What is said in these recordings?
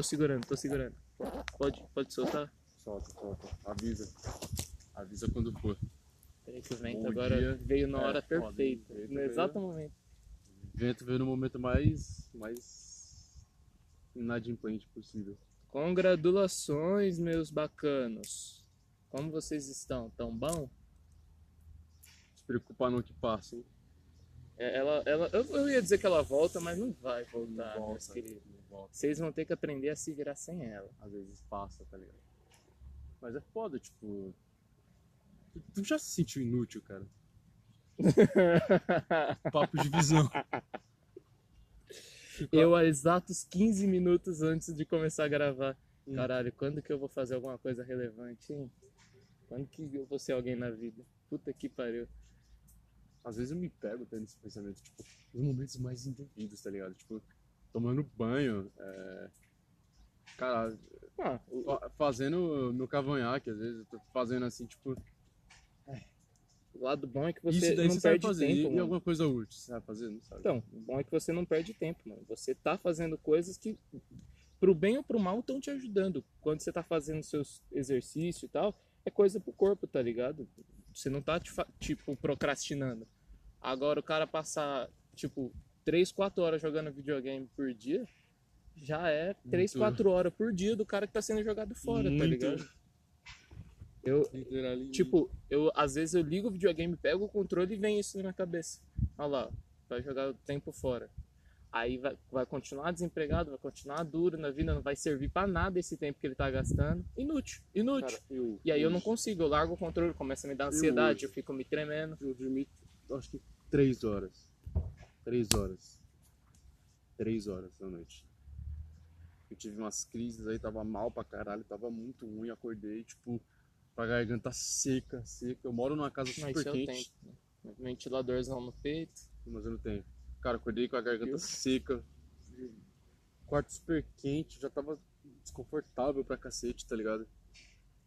tô segurando, tô segurando. Pode, pode soltar? Solta, solta. Avisa. Avisa quando for. Peraí que o vento Bom agora dia. veio na É, hora foda, perfeita. veio No exato né? momento. O vento veio no momento mais. mais. inadimplente possível. Congratulações, meus bacanos. Como vocês estão? Tão bom? Se preocupar não que passa, hein? É, Ela, ela, eu, eu ia dizer que ela volta, mas não vai voltar, Não meus volta, queridos. não. Vocês vão ter que aprender a se virar sem ela. Às vezes passa, tá ligado? Mas é foda, tipo. Tu, tu já se sentiu inútil, cara? Papo de visão. eu, há exatos 15 minutos antes de começar a gravar. Hum. Caralho, quando que eu vou fazer alguma coisa relevante, hein? Quando que eu vou ser alguém na vida? Puta que pariu. Às vezes eu me pego tendo esse pensamento, tipo, nos momentos mais indevidos, tá ligado? Tipo, tomando banho, é... cara, Ah, fazendo meu cavanhaque, às vezes eu tô fazendo assim, tipo, o lado bom é que isso você daí não você perde fazer. tempo. e, mano. alguma coisa útil, você sabe fazer? Não sabe? Então, o bom é que você não perde tempo, mano. Você tá fazendo coisas que, pro bem ou pro mal, estão te ajudando. Quando você tá fazendo seus exercícios e tal, é coisa pro corpo, tá ligado? Você não tá, fa- tipo, procrastinando. Agora, o cara passar, tipo, 3, 4 horas jogando videogame por dia, já é 3, Muito. 4 horas por dia do cara que tá sendo jogado fora, tá Muito. ligado? Eu. Tipo, eu às vezes eu ligo o videogame, pego o controle e vem isso na minha cabeça. Olha lá, vai jogar o tempo fora. Aí vai, vai continuar desempregado, vai continuar duro na vida, não vai servir pra nada esse tempo que ele tá gastando. Inútil, inútil. Cara, eu, e aí eu não hoje- consigo, eu largo o controle, começa a me dar ansiedade, eu fico me tremendo. Eu dormi, acho que três horas. Três horas. Três horas da noite. Eu tive umas crises aí, tava mal pra caralho, tava muito ruim. Acordei, tipo, com a garganta seca, seca. Eu moro numa casa Mas super é o quente? Ventiladorzão no peito. mas eu não tenho. Cara, acordei com a garganta seca. Quarto super quente, já tava desconfortável pra cacete, tá ligado?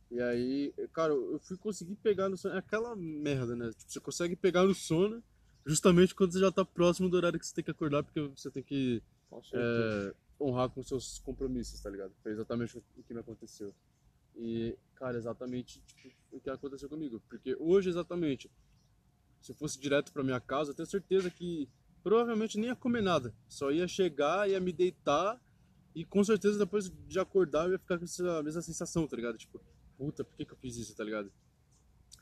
E aí, cara, eu fui conseguir pegar no sono. É aquela merda, né? Tipo, você consegue pegar no sono justamente quando você já tá próximo do horário que você tem que acordar, porque você tem que é, honrar com seus compromissos, tá ligado? Foi exatamente o que me aconteceu. E, cara, exatamente tipo, o que aconteceu comigo. Porque hoje, exatamente, se eu fosse direto pra minha casa, eu tenho certeza que provavelmente nem ia comer nada. Só ia chegar, ia me deitar e com certeza depois de acordar eu ia ficar com essa mesma sensação, tá ligado? Tipo, puta, por que, que eu fiz isso, tá ligado?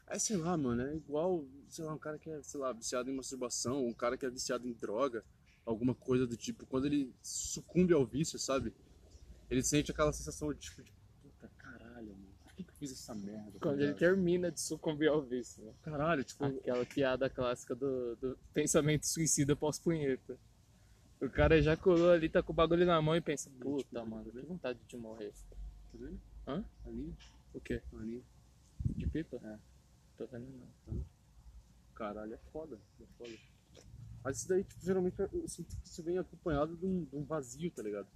Aí, sei lá, mano, é igual, sei lá, um cara que é, sei lá, viciado em masturbação, um cara que é viciado em droga, alguma coisa do tipo. Quando ele sucumbe ao vício, sabe? Ele sente aquela sensação de tipo, de, puta, caralho, mano, por que, que eu fiz essa merda? tá Quando ele ligado? termina de sucumbir ao vício, né? Caralho, tipo, Aquela piada clássica do, do pensamento suicida pós-punheta. O cara ejaculou ali, tá com o bagulho na mão e pensa, puta, mano, que vontade de morrer. tá vendo? Hã? Ali, O quê? ali. De pipa? É. Tô vendo não. Caralho, é foda, é foda. Mas isso daí, tipo, geralmente eu sinto que isso vem acompanhado de um, de um vazio, tá ligado?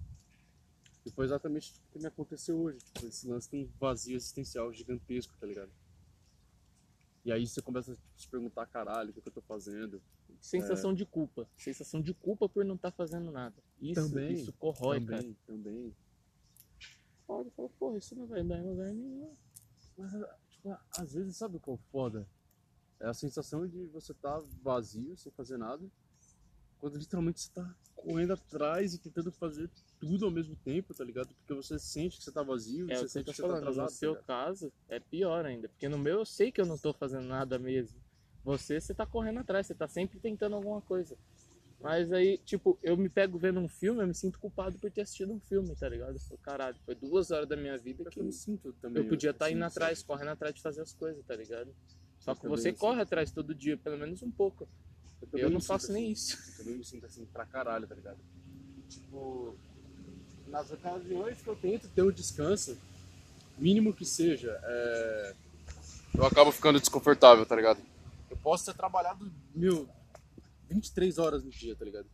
E foi exatamente o que me aconteceu hoje, tipo, esse lance de um vazio existencial gigantesco, tá ligado? E aí você começa a se perguntar, caralho, o que, que eu tô fazendo? Sensação de culpa. Sensação de culpa por não estar fazendo nada. Isso, Também, isso corrói, cara. também, também. Foda, fala, porra, isso não vai dar em lugar nenhum. Mas, tipo, às vezes, sabe o que é o foda? É a sensação de você tá vazio, sem fazer nada, quando literalmente você tá correndo atrás e tentando fazer tudo ao mesmo tempo, tá ligado? Porque você sente que você tá vazio, É você que sente tá que você tá falando. atrasado. No seu tá ligado? caso, é pior ainda. Porque no meu eu sei que eu não tô fazendo nada mesmo. Você, você tá correndo atrás, você tá sempre tentando alguma coisa. Mas aí, tipo, eu me pego vendo um filme, eu me sinto culpado por ter assistido um filme, tá ligado? Eu falo, caralho, foi duas horas da minha vida que que eu me sinto também. eu podia estar assim, indo atrás, correndo atrás de fazer as coisas, tá ligado? Só Eu que você corre atrás todo dia, pelo menos um pouco. Eu me não faço nem assim. isso. Eu também me sinto assim pra caralho, tá ligado? Tipo, nas ocasiões que eu tento ter um descanso, mínimo que seja, é... eu acabo ficando desconfortável, tá ligado? Eu posso ter trabalhado, mil, 23 horas no dia, tá ligado?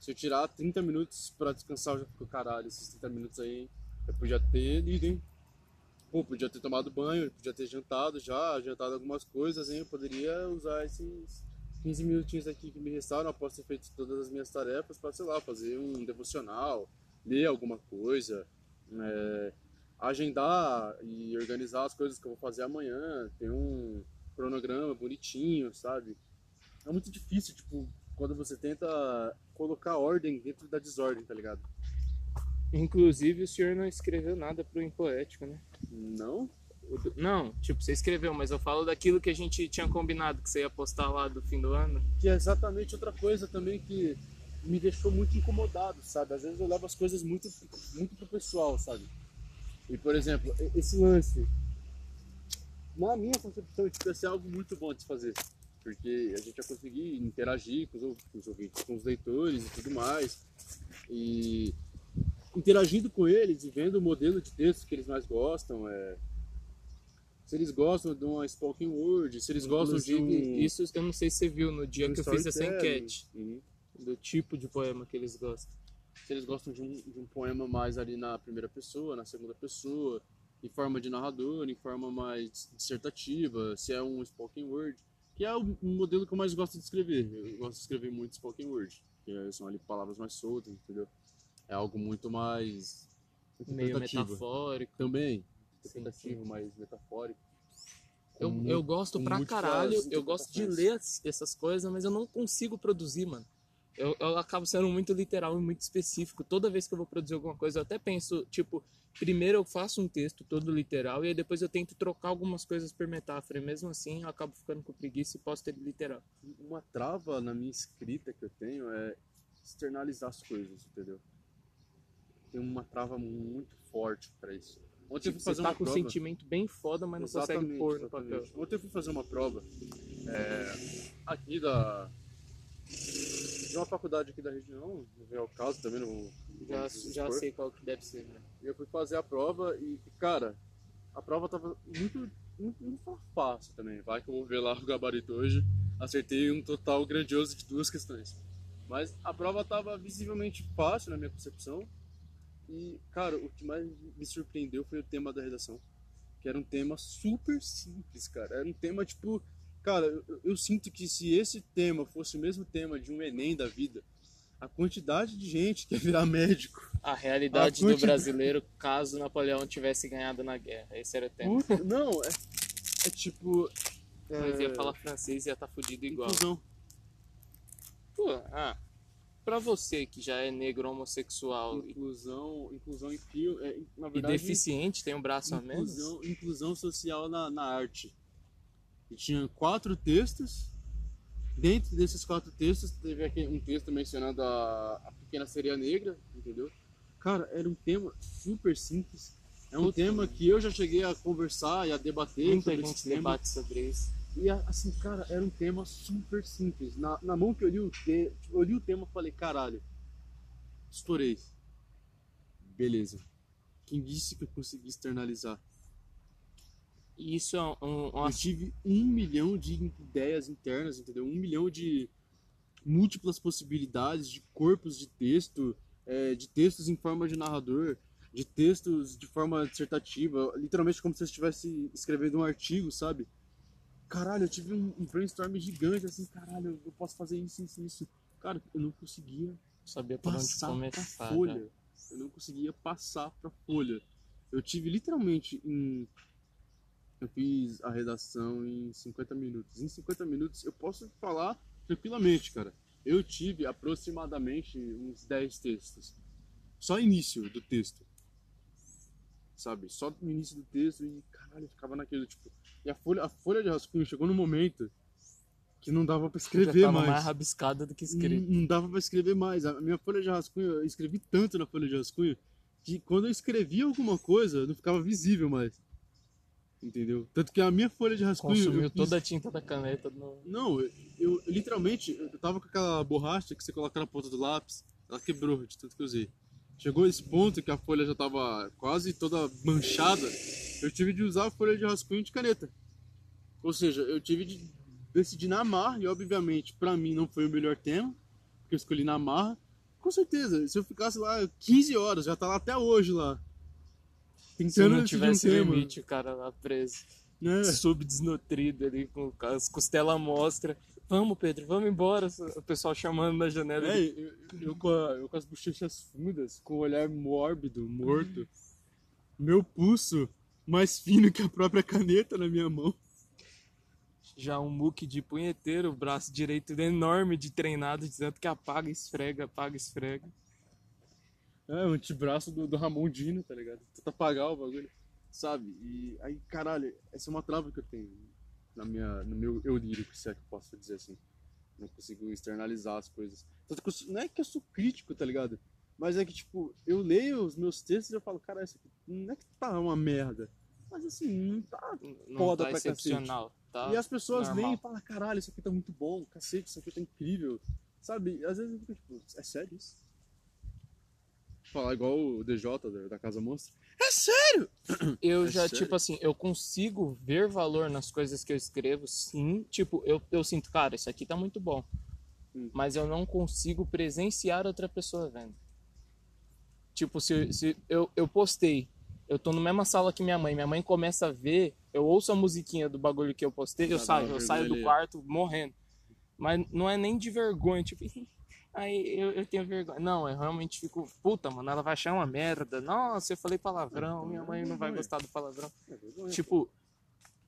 Se eu tirar 30 minutos pra descansar, eu já fico, caralho, esses 30 minutos aí eu podia ter lido, hein? Pô, podia ter tomado banho, podia ter jantado já, jantado algumas coisas, hein? Eu poderia usar esses 15 minutinhos aqui que me restaram após ter feito todas as minhas tarefas para, sei lá, fazer um devocional, ler alguma coisa, é, agendar e organizar as coisas que eu vou fazer amanhã, ter um cronograma bonitinho, sabe? É muito difícil, tipo, quando você tenta colocar ordem dentro da desordem, tá ligado? Inclusive, o senhor não escreveu nada pro Impoético, né? Não? Não, tipo, você escreveu, mas eu falo daquilo que a gente tinha combinado que você ia postar lá do fim do ano. Que é exatamente outra coisa também que me deixou muito incomodado, sabe? Às vezes eu levo as coisas muito, muito pro pessoal, sabe? E, por exemplo, esse lance, na minha concepção, tipo, ia ser algo muito bom de se fazer. Porque a gente ia conseguir interagir com os, com os ouvintes, com os leitores e tudo mais. E interagindo com eles e vendo o modelo de texto que eles mais gostam, é... se eles gostam de uma spoken word, se eles gostam de um... Isso eu não sei se você viu no dia um que eu fiz essa enquete, Uhum. Do tipo de poema que eles gostam. se eles gostam de um, de um poema mais ali na primeira pessoa, na segunda pessoa, em forma de narrador, em forma mais dissertativa, se é um spoken word, que é o modelo que eu mais gosto de escrever. Eu gosto de escrever muito spoken word, que são ali palavras mais soltas, entendeu? É algo muito mais Meio metafórico. Também, interpretativo, mais metafórico. Eu, eu gosto pra caralho, eu gosto de ler as- essas coisas, mas eu não consigo produzir, mano. Eu, eu acabo sendo muito literal e muito específico. Toda vez que eu vou produzir alguma coisa, eu até penso, tipo, primeiro eu faço um texto todo literal e aí depois eu tento trocar algumas coisas por metáfora. E mesmo assim eu acabo ficando com preguiça e posto ele literal. Uma trava na minha escrita que eu tenho é externalizar as coisas, entendeu? Tem uma trava muito forte pra isso. Ontem eu Tipo, fui você fazer tá uma com um prova. sentimento bem foda, mas não consegue Exatamente, pôr no exatamente. papel. Ontem eu fui fazer uma prova é, aqui da de uma faculdade aqui da região, não vem ao caso também, não Já, já sei qual que deve ser, né? Eu fui fazer a prova e, cara, a prova tava muito, muito, foi fácil também. Vai que eu vou ver lá o gabarito hoje. Acertei um total grandioso de duas questões. Mas a prova tava visivelmente fácil na minha concepção. E, cara, o que mais me surpreendeu foi o tema da redação. Que era um tema super simples, cara. Era um tema, tipo... Cara, eu, eu sinto que se esse tema fosse o mesmo tema de um Enem da vida, a quantidade de gente que ia virar médico A realidade A do quanti- brasileiro caso Napoleão tivesse ganhado na guerra. Esse era o tema. Puta, não, é, é tipo. É, Mas ia falar francês e ia estar fudido igual. inclusão. Pô, ah, pra você que já é negro homossexual e- Inclusão, inclusão em fio. É, na e verdade, deficiente, tem um braço a menos? inclusão, inclusão social na, na arte. E tinha quatro textos. Dentro desses quatro textos, teve aqui um texto mencionando a, a pequena sereia negra, entendeu? Cara, era um tema super simples. É um Puta. tema que eu já cheguei a conversar e a debater Muita sobre gente debate sobre isso. E assim, cara, era um tema super simples. Na, na mão que eu li o te, eu li o tema falei, caralho, estourei. Beleza. Quem disse que eu consegui externalizar? E isso é um, um Eu tive um milhão de ideias internas, entendeu? Um milhão de múltiplas possibilidades de corpos de texto, é, de textos em forma de narrador, de textos de forma dissertativa, literalmente como se eu estivesse escrevendo um artigo, sabe? Caralho, eu tive um, um brainstorm gigante, assim, caralho, eu posso fazer isso, isso, isso. Cara, eu não conseguia saber por onde passar pra começar. folha. né? Eu não conseguia passar pra folha. Eu tive literalmente em. Eu fiz a redação em 50 minutos. Em 50 minutos eu posso falar tranquilamente, cara. Eu tive aproximadamente uns 10 textos. Só início do texto. Sabe? Só no início do texto e caralho, eu ficava naquele tipo. E a folha, a folha de rascunho chegou no momento que não dava pra Já escrever tava mais. mais rabiscada do que escrito. Não, não dava pra escrever mais. A minha folha de rascunho, eu escrevi tanto na folha de rascunho que quando eu escrevia alguma coisa, não ficava visível mais. Entendeu? Tanto que a minha folha de rascunho. eu Consumiu fiz- toda a tinta da caneta. No... Não, eu, eu literalmente, eu tava com aquela borracha que você coloca na ponta do lápis, ela quebrou de tanto que eu usei. Chegou esse ponto que a folha já tava quase toda manchada, eu tive de usar a folha de rascunho de caneta. Ou seja, eu tive de decidir na marra, e obviamente pra mim não foi o melhor tema, porque eu escolhi na marra. Com certeza, se eu ficasse lá 15 horas, já tá lá até hoje lá. Se Tentando não tivesse um tema, limite, o cara lá preso. né? Subdesnutrido ali, com as costelas à mostra. Vamos, Pedro, vamos embora. O pessoal chamando na janela. É, eu, eu com a- eu com as bochechas fundas, com o olhar mórbido, morto. meu pulso mais fino que a própria caneta na minha mão. Já um muque de punheteiro, o braço direito enorme de treinado, dizendo que apaga, esfrega, apaga, esfrega. É, o antebraço do, do Ramon Dino, tá ligado? Tenta apagar o bagulho, sabe? E aí, caralho, essa é uma trava que eu tenho na minha, no meu eu lírico, se é que eu posso dizer assim. Não consigo externalizar as coisas. Tanto que eu não é que eu sou crítico, tá ligado? Mas é que, tipo, eu leio os meus textos e eu falo, cara, isso aqui não é que tá uma merda. Mas assim, não tá. Não Foda tá pra cacete. excepcional, tá? e as pessoas normal. leem e falam, caralho, isso aqui tá muito bom, cacete, isso aqui tá incrível. Sabe? Às vezes eu fico, tipo, é sério isso? Falar igual o DJ da, Casa Monstro. É sério! Eu É já, sério? tipo assim, eu consigo ver valor nas coisas que eu escrevo, sim. Tipo, eu, eu sinto, cara, isso aqui tá muito bom. Hum. Mas eu não consigo presenciar outra pessoa vendo. Tipo, se, se eu, eu postei, eu tô na mesma sala que minha mãe, minha mãe começa a ver, eu ouço a musiquinha do bagulho que eu postei, eu saio, eu saio do quarto morrendo. Mas não é nem de vergonha, tipo, aí eu, eu tenho vergonha. Não, eu realmente fico, puta, mano, ela vai achar uma merda. Nossa, eu falei palavrão, minha mãe não vai gostar do palavrão. É Tipo,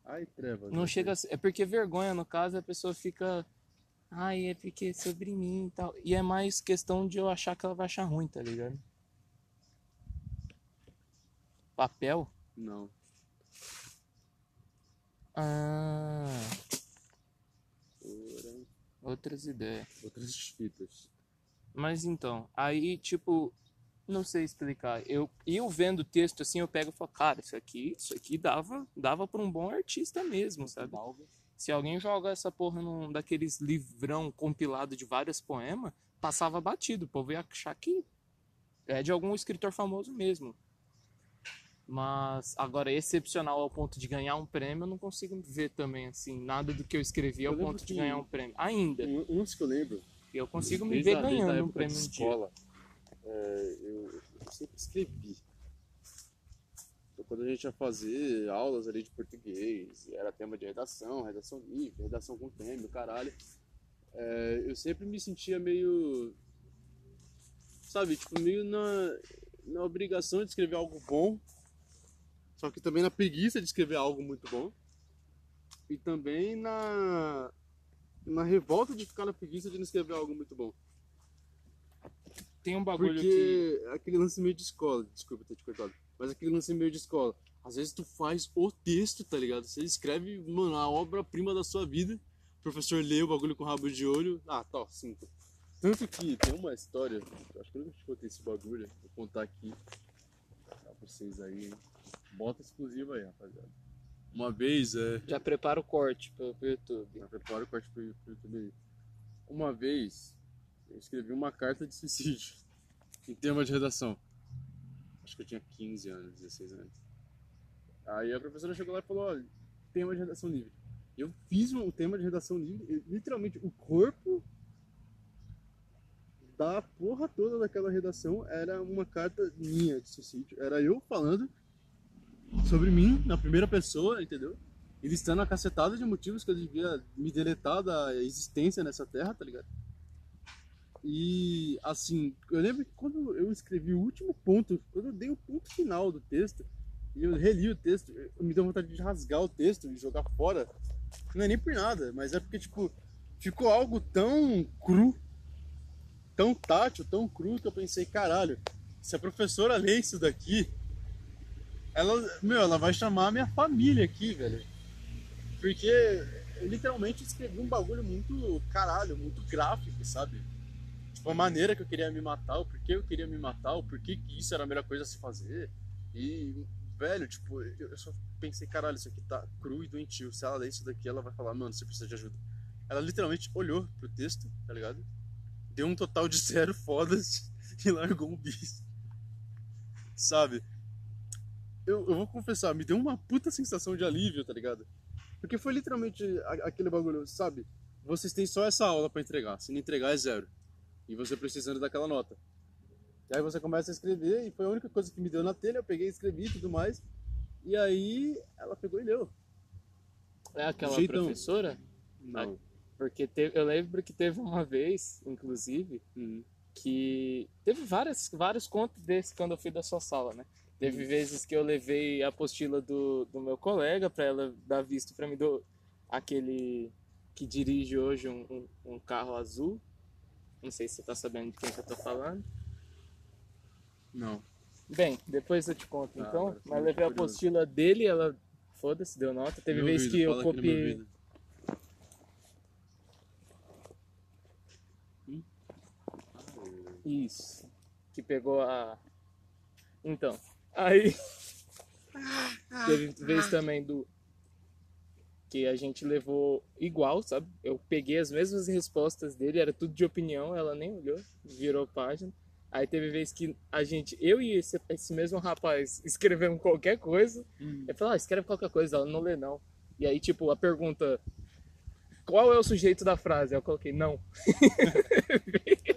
Ai, trevas. não né? chega a ser- É porque vergonha, no caso, a pessoa fica. Ai, é porque é sobre mim e tal. E é mais questão de eu achar que ela vai achar ruim, tá ligado? Papel? Não. Ah, outras ideias. Outras fitas. Mas então, aí, tipo, não sei explicar. Eu, eu vendo o texto assim, eu pego e falo, cara, isso aqui, isso aqui dava, dava pra um bom artista mesmo, sabe? Se alguém joga essa porra num daqueles livrão compilado de vários poemas, passava batido. O povo ia achar que é de algum escritor famoso mesmo. Mas agora, excepcional ao ponto de ganhar um prêmio, eu não consigo ver também, assim, nada do que eu escrevi ao Eu ponto de ganhar um prêmio. Ainda. Um, dos que eu lembro. Eu consigo me ver a- desde a ganhando um prêmio de um dia. escola, é, eu, eu sempre escrevi. Então, quando a gente ia fazer aulas ali de português, e era tema de redação, redação livre, redação com tema, caralho, é, eu sempre me sentia meio. Sabe, tipo, meio na, na obrigação de escrever algo bom, só que também na preguiça de escrever algo muito bom, e também na, na revolta de ficar na preguiça de não escrever algo muito bom. Tem um bagulho que. Porque aquele lance meio de escola, desculpa ter te cortado, mas aquele lance meio de escola, às vezes tu faz o texto, tá ligado? Você escreve, mano, a obra-prima da sua vida, o professor lê o bagulho com rabo de olho, ah, tá, cinco. Tanto que tem uma história, acho que eu nunca te contei esse bagulho, vou contar aqui pra vocês aí, hein? Bota exclusiva aí, rapaziada. Uma vez, é, Já prepara o corte pro, pro YouTube. já prepara o corte pro, pro YouTube aí. Uma vez, eu escrevi uma carta de suicídio em tema de redação. Acho que eu tinha 15 anos, 16 anos. Aí a professora chegou lá e falou: olha, tema de redação livre. Eu fiz um tema de redação livre, literalmente o corpo da porra toda daquela redação era uma carta minha de suicídio. Era eu falando sobre mim na primeira pessoa, entendeu? E listando a cacetada de motivos que eu devia me deletar da existência nessa terra, tá ligado? E assim, eu lembro que quando eu escrevi o último ponto, quando eu dei o ponto final do texto, e eu reli o texto, eu me deu vontade de rasgar o texto e jogar fora. Não é nem por nada, mas é porque, tipo, ficou algo tão cru, tão tátil, tão cru, que eu pensei, caralho, se a professora lê isso daqui, ela, meu, ela vai chamar a minha família aqui, velho. Porque eu literalmente escrevi um bagulho muito caralho, muito gráfico, sabe? Tipo, a maneira que eu queria me matar, o porquê eu queria me matar, o porquê que isso era a melhor coisa a se fazer. E, velho, tipo, eu eu só pensei, caralho, isso aqui tá cru e doentio. Se ela ler isso daqui, ela vai falar, mano, você precisa de ajuda. Ela literalmente olhou pro texto, tá ligado? Deu um total de zero fodas e largou um bis. Sabe? Eu, eu vou confessar, me deu uma puta sensação de alívio, tá ligado? Porque foi literalmente aquele bagulho, sabe? Vocês têm só essa aula pra entregar. Se não entregar, é zero. E você precisando daquela nota. E aí você começa a escrever, e foi a única coisa que me deu na telha. Eu peguei, escrevi e tudo mais. E aí ela pegou e leu. É aquela Jeitão. professora? Não. Porque teve, eu lembro que teve uma vez, inclusive, Uhum. que teve várias, vários contos desses quando eu fui da sua sala, né? Teve vezes que eu levei a apostila do, do meu colega pra ela dar visto pra mim do aquele que dirige hoje um, um, um carro azul. Não sei se você tá sabendo de quem que eu tô falando. Não. Bem, depois eu te conto Ah, então. Mas levei a apostila dele, ela. Foda-se, deu nota. Teve Meu vez ouvido, que eu copiei. Isso. Que pegou a. Então. Aí. Teve vez também do. Que a gente levou igual, sabe? Eu peguei as mesmas respostas dele, era tudo de opinião, ela nem olhou, virou página. Aí teve vez que a gente, eu e esse, esse mesmo rapaz escrevemos qualquer coisa. Hum. Eu falei, ah, escreve qualquer coisa, ela não lê não. E aí, tipo, a pergunta, qual é o sujeito da frase? Eu coloquei, não.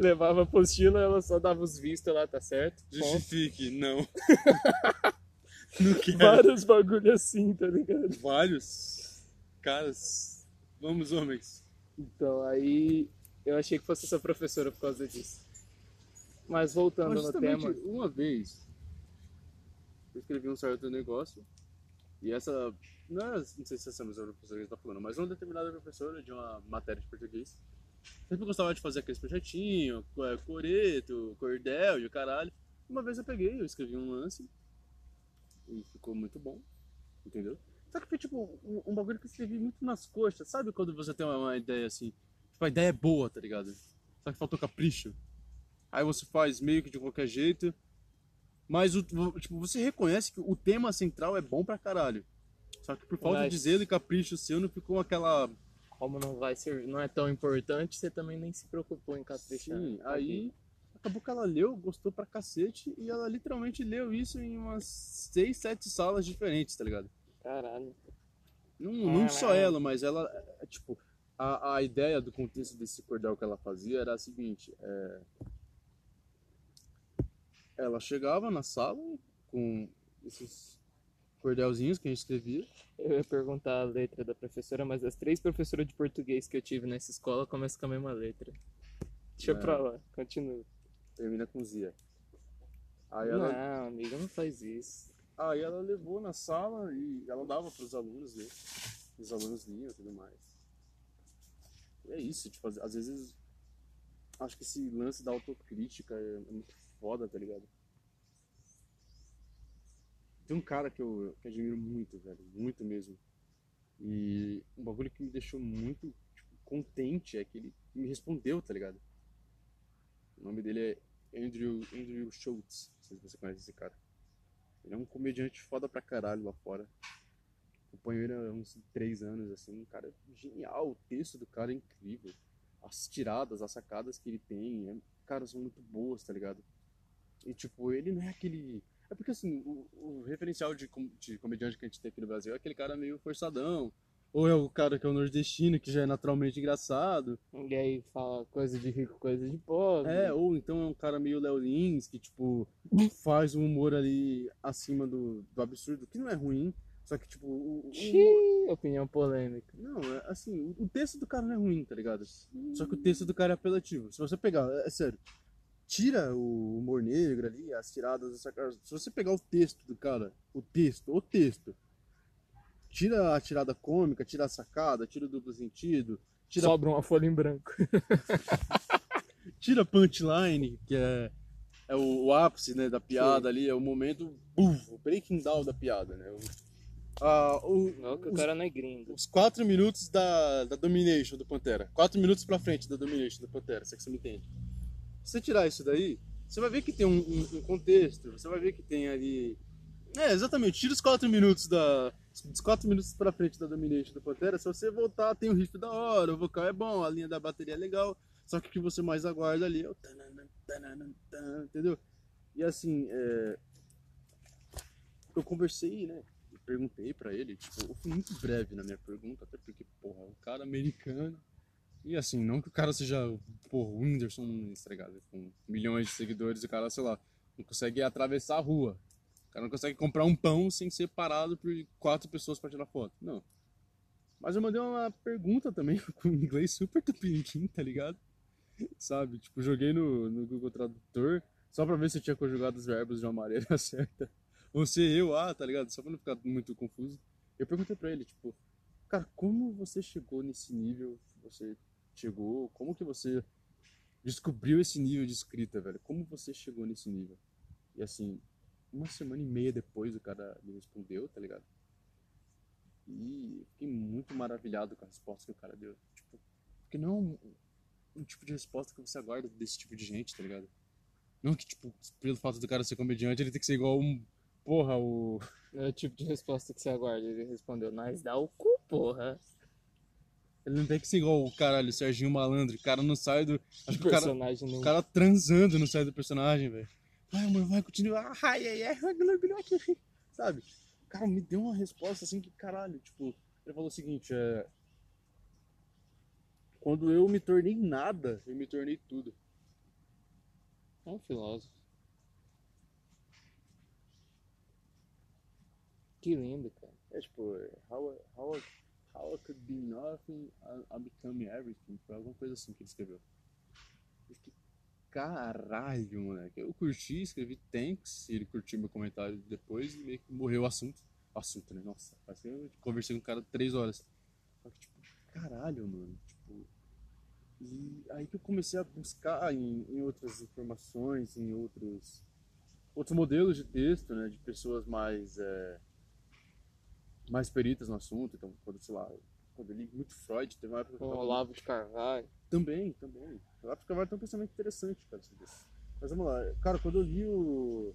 Levava a apostila, ela só dava os vistos lá, tá certo? Justifique, não. não quero. Vários bagulho assim, tá ligado? Vários. Caras. Vamos, homens. Então, aí eu achei que fosse essa professora por causa disso. Mas voltando Mas no tema, uma vez, eu escrevi um certo negócio, e essa, não, é, não sei se essa mesma professora que está falando, mas uma determinada professora de uma matéria de português, sempre gostava de fazer aqueles projetinhos, é, coreto, cordel e o caralho. Uma vez eu peguei, eu escrevi um lance, e ficou muito bom, entendeu? Só que foi tipo um, um bagulho que eu escrevi muito nas coxas, sabe quando você tem uma, uma ideia assim, tipo, a ideia é boa, tá ligado? Só que faltou capricho. Aí você faz meio que de qualquer jeito. Mas o, tipo, você reconhece que o tema central é bom pra caralho. Só que por falta Mas- de zelo e capricho seu não ficou aquela. Como não vai ser, não é tão importante, você também nem se preocupou em caprichar. Sim, aí acabou que ela leu, gostou pra cacete e ela literalmente leu isso em umas seis, sete salas diferentes, tá ligado? Caralho. Não, não só Caralho. ela, mas ela, é, tipo, a, a ideia do contexto desse cordel que ela fazia era a seguinte: é, ela chegava na sala com esses cordelzinhos que a gente escrevia. Eu ia perguntar a letra da professora, mas as três professoras de português que eu tive nessa escola começam com a mesma letra. Deixa É. pra lá, continua. termina com Zia. Aí ela, Não, amiga, não faz isso. aí ela levou na sala e ela dava para os alunos ler. Os alunos liam e tudo mais. E é isso, tipo, às, vezes acho que esse lance da autocrítica é muito foda, tá ligado? Tem um cara que eu, que admiro muito, velho, muito mesmo. E um bagulho que me deixou muito tipo, contente é que ele me respondeu, tá ligado? O nome dele é Andrew, Andrew Schultz. Não sei se você conhece esse cara. Ele é um comediante foda pra caralho lá fora. Acompanho ele há uns três anos, assim. Um cara genial. O texto do cara é incrível. As tiradas, as sacadas que ele tem, é, cara, são muito boas, tá ligado? E, tipo, ele não é aquele... É porque, assim, o, o referencial de, com- de comediante que a gente tem aqui no Brasil é aquele cara meio forçadão. Ou é o cara que é o nordestino, que já é naturalmente engraçado. E aí fala coisa de rico, coisa de pobre. É, ou então é um cara meio Léo Lins, que, tipo, faz um humor ali acima do, do absurdo, que não é ruim, só que, tipo, o, o- Xiii, opinião polêmica. Não, é assim, o, o texto do cara não é ruim, tá ligado? Só que o texto do cara é apelativo. Se você pegar, é, é sério, tira o humor negro ali, as tiradas, essa cara. Se você pegar o texto do cara, o texto, o texto, tira a tirada cômica, tira a sacada, tira o duplo sentido, tira Sobra uma folha em branco. tira punchline, que é, é o, o ápice né, da piada ali, é o momento, buf, o breaking down da piada, né? O, ah, o- Não que o os, cara não é gringo. os quatro minutos da, da domination do Pantera. Quatro minutos pra frente da domination do Pantera, se é que você me entende. Você tirar isso daí, você vai ver que tem um, um- um contexto, você vai ver que tem ali... É, exatamente, tira os quatro minutos da... Os quatro minutos pra frente da domination do Pantera, se você voltar, tem o riff da hora, o vocal é bom, a linha da bateria é legal, só que o que você mais aguarda ali é o... Entendeu? E assim, é... eu conversei, né? perguntei pra ele, tipo, eu fui muito breve na minha pergunta, até porque, porra, é um cara americano. E assim, não que o cara seja, porra, o Whindersson Nunes, tá ligado? Com milhões de seguidores, o cara, sei lá, não consegue atravessar a rua. O cara não consegue comprar um pão sem ser parado por quatro pessoas pra tirar foto. Não. Mas eu mandei uma pergunta também com inglês super tupiniquim, tá ligado? Sabe? Tipo, joguei no, no Google Tradutor, Só pra ver se eu tinha conjugado os verbos de uma maneira certa. Ou se eu, ah, tá ligado? Só pra não ficar muito confuso. Eu perguntei pra ele, tipo, cara, como você chegou nesse nível você chegou? Como que você descobriu esse nível de escrita, velho? Como você chegou nesse nível? E assim, uma semana e meia depois o cara me respondeu, tá ligado? E fiquei muito maravilhado com a resposta que o cara deu. Tipo, porque não é um, um tipo de resposta que você aguarda desse tipo de gente, tá ligado? Não que, tipo, pelo fato do cara ser comediante, ele tem que ser igual um. Porra, o. É o tipo de resposta que você aguarda. Ele respondeu, nós dá o cu, porra. Ele não tem que ser igual o caralho, o Serginho Malandro. O cara não sai do. Acho que o cara, não. o cara transando não sai do personagem, velho. Vai, amor, vai, continua. Ai, ai, ai, sabe? O cara me deu uma resposta assim que, caralho, tipo, ele falou o seguinte, é. Quando eu me tornei nada, eu me tornei tudo. É um filósofo. Que lindo, cara. É tipo, how, I- how, I- how I could be nothing, I, become everything. Foi alguma coisa assim que ele escreveu. Eu fiquei, caralho, moleque. Eu curti, escrevi thanks, ele curtiu meu comentário depois e meio que morreu o assunto. O assunto, né? Nossa, parece que eu conversei com o cara três horas. Só que, tipo, caralho, mano. Tipo, e aí que eu comecei a buscar em, em outras informações, em outros, outros modelos de texto, né? De pessoas mais. é, mais peritas no assunto. Então, quando, sei lá, quando eu li muito Freud, teve uma época que eu O Olavo de Carvalho. também, também. O África vai ter um pensamento interessante, cara, sobre isso. Mas vamos lá. Cara, quando eu li o.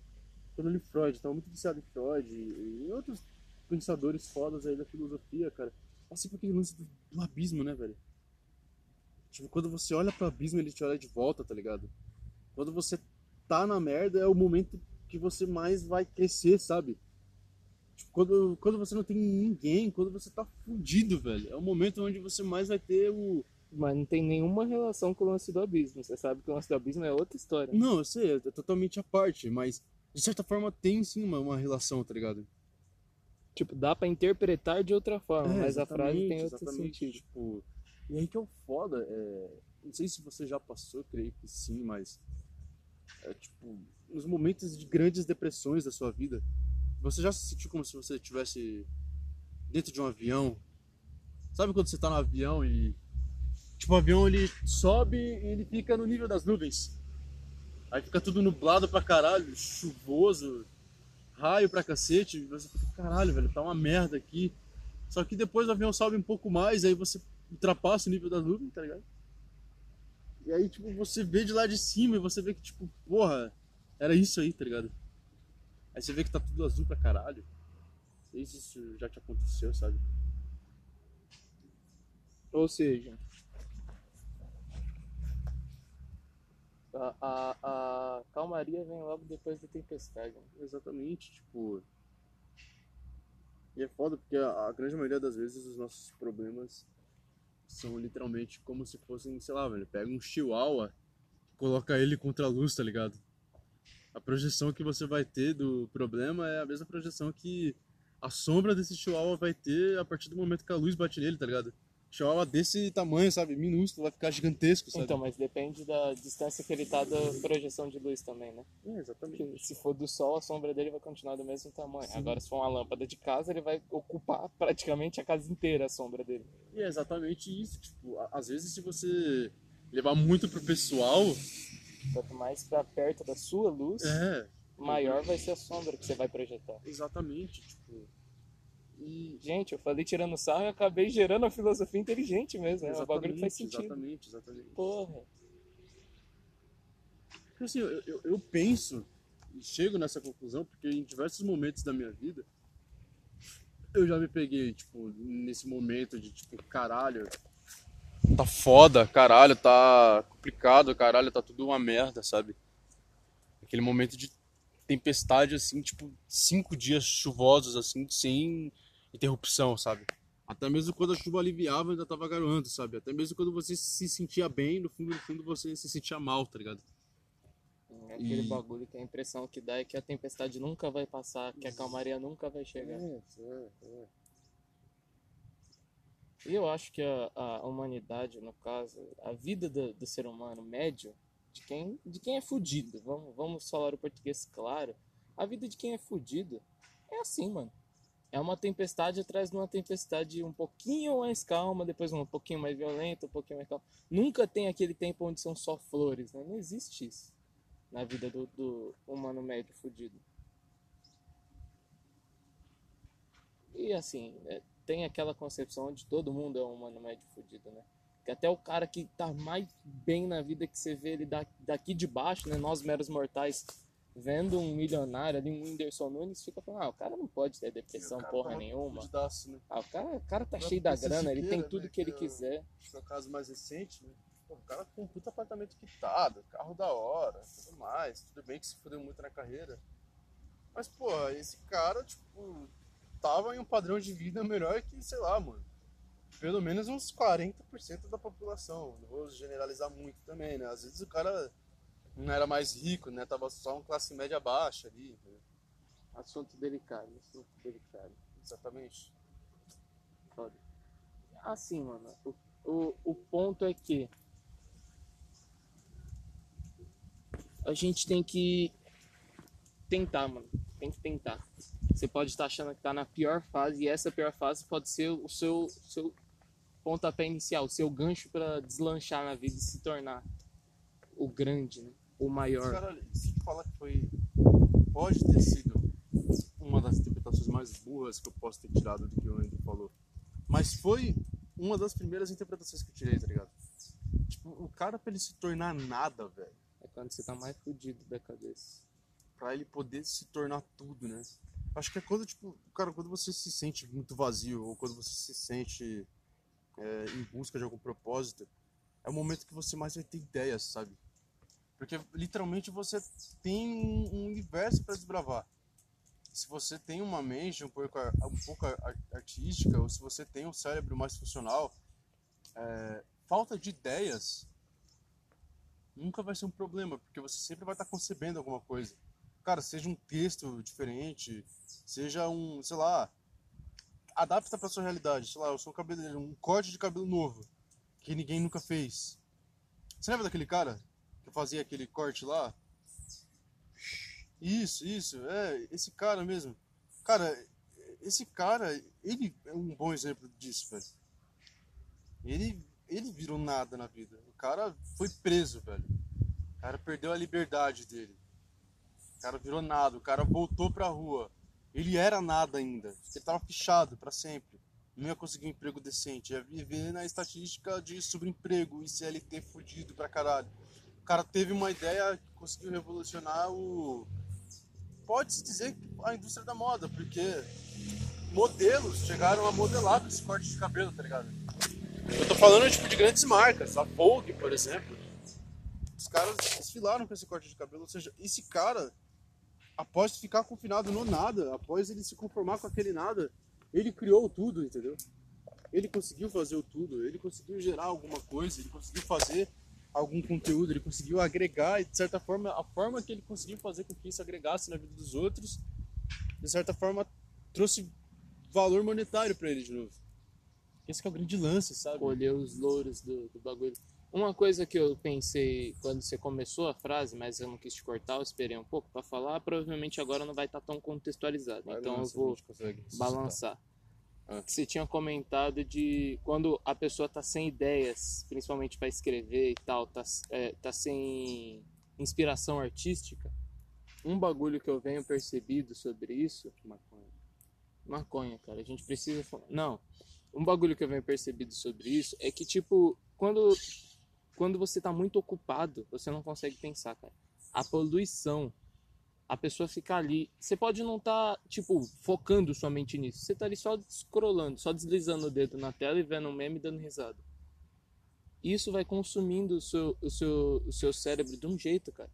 Quando eu li Freud, eu tava muito viciado em Freud e, e outros pensadores fodas aí da filosofia, cara. Passei por aquele lance do, do abismo, né, velho? Tipo, quando você olha pro abismo, ele te olha de volta, tá ligado? Quando você tá na merda, é o momento que você mais vai crescer, sabe? Tipo, quando, quando você não tem ninguém, quando você tá fudido, velho. É o momento onde você mais vai ter o, Mas não tem nenhuma relação com o lance do abismo. Você sabe que o lance do abismo é outra história. Não, eu sei, é totalmente à parte, mas de certa forma tem sim uma, uma relação, tá ligado? Tipo, dá pra interpretar de outra forma, É, mas a frase tem outro exatamente, sentido. Tipo, e aí que é o foda, é, não sei se você já passou, creio que sim, mas é tipo, nos momentos de grandes depressões da sua vida, você já se sentiu como se você estivesse dentro de um avião? Sabe quando você tá no avião e tipo, o avião ele sobe e ele fica no nível das nuvens. Aí fica tudo nublado pra caralho, chuvoso, raio pra cacete, e você fica, caralho, velho, tá uma merda aqui. Só que depois o avião sobe um pouco mais, aí você ultrapassa o nível das nuvens, tá ligado? E aí, tipo, você vê de lá de cima e você vê que, tipo, porra, era isso aí, tá ligado? Aí você vê que tá tudo azul pra caralho. Não sei se isso já te aconteceu, sabe? Ou seja, a, a, a calmaria vem logo depois da tempestade. né? Exatamente, tipo. E é foda porque a, a grande maioria das vezes os nossos problemas são literalmente como se fossem, sei lá, velho, pega um chihuahua, coloca ele contra a luz, tá ligado? A projeção que você vai ter do problema é a mesma projeção que a sombra desse chihuahua vai ter a partir do momento que a luz bate nele, tá ligado? Chihuahua desse tamanho, sabe? Minúsculo, vai ficar gigantesco, sabe? Então, mas depende da distância que ele tá da projeção de luz também, né? É, exatamente. Porque se for do sol, a sombra dele vai continuar do mesmo tamanho. Sim. Agora, se for uma lâmpada de casa, ele vai ocupar praticamente a casa inteira a sombra dele. E é exatamente isso, tipo, às vezes se você levar muito pro pessoal, Quanto mais pra perto da sua luz, é, maior vai ser a sombra que você vai projetar. exatamente, tipo, e Gente, eu falei tirando sarro e acabei gerando uma filosofia inteligente mesmo. É um bagulho que faz exatamente, sentido. exatamente, exatamente. Porra. Assim, eu, eu, eu penso e chego nessa conclusão porque em diversos momentos da minha vida eu já me peguei, tipo, nesse momento de tipo, caralho, tá foda, caralho, tá complicado, caralho, tá tudo uma merda, sabe? Aquele momento de tempestade, assim, tipo, cinco dias chuvosos, assim, sem interrupção, sabe? Até mesmo quando a chuva aliviava, ainda tava garoando, sabe? Até mesmo quando você se sentia bem, no fundo, no fundo, você se sentia mal, tá ligado? É aquele E- bagulho que a impressão que dá é que a tempestade nunca vai passar, que a calmaria nunca vai chegar. é, é. E eu acho que a, a humanidade, no caso, a vida do, do ser humano médio, de quem, de quem é fudido. Vamos, vamos falar o português claro. A vida de quem é fudido é assim, mano. É uma tempestade atrás de uma tempestade um pouquinho mais calma, depois um pouquinho mais violenta, um pouquinho mais calma. Nunca tem aquele tempo onde são só flores, né? Não existe isso na vida do, do humano médio fudido. E assim, é, tem aquela concepção de todo mundo é um humano médio fudido, né? Que até o cara que tá mais bem na vida que você vê ele daqui de baixo, né? Nós meros mortais vendo um milionário ali, um Whindersson Nunes, fica falando, ah, o cara não pode ter depressão porra tá nenhuma. né? Ah, o cara, o cara tá cheio da grana, ele tem tudo né, que ele que quiser. Acho que é o caso mais recente, né? Pô, o cara com um puta apartamento quitado, carro da hora, tudo mais. Tudo bem que se fudeu muito na carreira. Mas, pô, esse cara, tipo, tava em um padrão de vida melhor que, sei lá, mano. Pelo menos uns 40% da população. Não vou generalizar muito também, né? Às vezes o cara não era mais rico, né? Tava só uma classe média baixa ali. Né? Assunto delicado, assunto delicado. Exatamente. Foda. Assim, mano, o, o, o ponto é que a gente tem que tentar, mano. Tem que tentar. Você pode estar achando que tá na pior fase e essa pior fase pode ser o seu, seu pontapé inicial, o seu gancho para deslanchar na vida e se tornar o grande, né? O maior. Cara, se fala que foi. Pode ter sido uma das interpretações mais burras que eu posso ter tirado do que o Andrew falou. Mas foi uma das primeiras interpretações que eu tirei, tá ligado? Tipo, o cara pra ele se tornar nada, velho. É quando você tá mais fudido da cabeça. Pra ele poder se tornar tudo, né? Acho que é quando, tipo, cara, quando você se sente muito vazio ou quando você se sente é, em busca de algum propósito, é o momento que você mais vai ter ideias, sabe? Porque literalmente você tem um universo para desbravar. Se você tem uma mente um pouco, um pouco artística, ou se você tem um cérebro mais funcional, é, falta de ideias nunca vai ser um problema, porque você sempre vai estar concebendo alguma coisa cara, seja um texto diferente, seja um, sei lá, adapta pra sua realidade. Sei lá, eu sou um cabeleireiro, um corte de cabelo novo, que ninguém nunca fez. Você lembra daquele cara que fazia aquele corte lá? Isso, isso, é, esse cara mesmo. Cara, esse cara, ele é um bom exemplo disso, velho. Ele, ele virou nada na vida. O cara foi preso, velho. O cara perdeu a liberdade dele cara virou nada, o cara voltou pra rua. Ele era nada ainda, ele tava fechado para sempre. Não ia conseguir um emprego decente, ia viver na estatística de subemprego e CLT fudido pra caralho. O cara teve uma ideia que conseguiu revolucionar o. Pode-se dizer a indústria da moda, porque modelos chegaram a modelar com esse corte de cabelo, tá ligado? Eu tô falando tipo de grandes marcas, a Vogue, por exemplo. Os caras desfilaram com esse corte de cabelo, ou seja, esse cara após ficar confinado no nada, após ele se conformar com aquele nada, ele criou tudo, entendeu? Ele conseguiu fazer o tudo, ele conseguiu gerar alguma coisa, ele conseguiu fazer algum conteúdo, ele conseguiu agregar e de certa forma a forma que ele conseguiu fazer com que isso agregasse na vida dos outros, de certa forma trouxe valor monetário para ele de novo. Esse é o grande lance, sabe? Colher os louros do, do bagulho. Uma coisa que eu pensei quando você começou a frase, mas eu não quis te cortar, eu esperei um pouco para falar, provavelmente agora não vai estar tá tão contextualizado. Vai então eu vou balançar. Ah. Você tinha comentado de quando a pessoa tá sem ideias, principalmente para escrever e tal, tá, é, tá sem inspiração artística. Um bagulho que eu venho percebido sobre isso. Maconha. Maconha, cara. A gente precisa. Não. Um bagulho que eu venho percebido sobre isso é que, tipo, quando quando você está muito ocupado, você não consegue pensar, cara. A poluição, a pessoa fica ali. Você pode não estar, tá, tipo, focando somente nisso. Você está ali só scrollando, só deslizando o dedo na tela e vendo um meme dando risada. Isso vai consumindo o seu, o seu, o seu cérebro de um jeito, cara.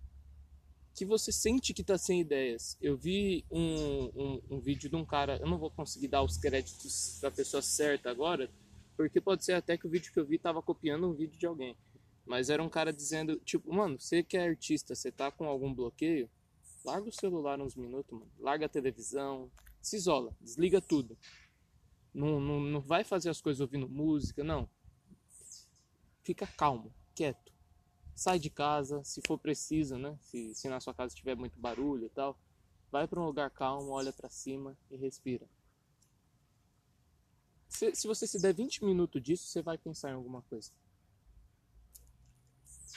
Que você sente que está sem ideias. Eu vi um, um, um vídeo de um cara. Eu não vou conseguir dar os créditos da pessoa certa agora, porque pode ser até que o vídeo que eu vi estava copiando um vídeo de alguém. Mas era um cara dizendo, tipo, mano, você que é artista, você tá com algum bloqueio, larga o celular uns minutos, mano. Larga a televisão, se isola, desliga tudo. Não, não, não vai fazer as coisas ouvindo música, não. Fica calmo, quieto. sai de casa, se for preciso, né? Se, se na sua casa tiver muito barulho e tal, vai para um lugar calmo, olha para cima e respira. Se, se você se der 20 minutos disso, você vai pensar em alguma coisa.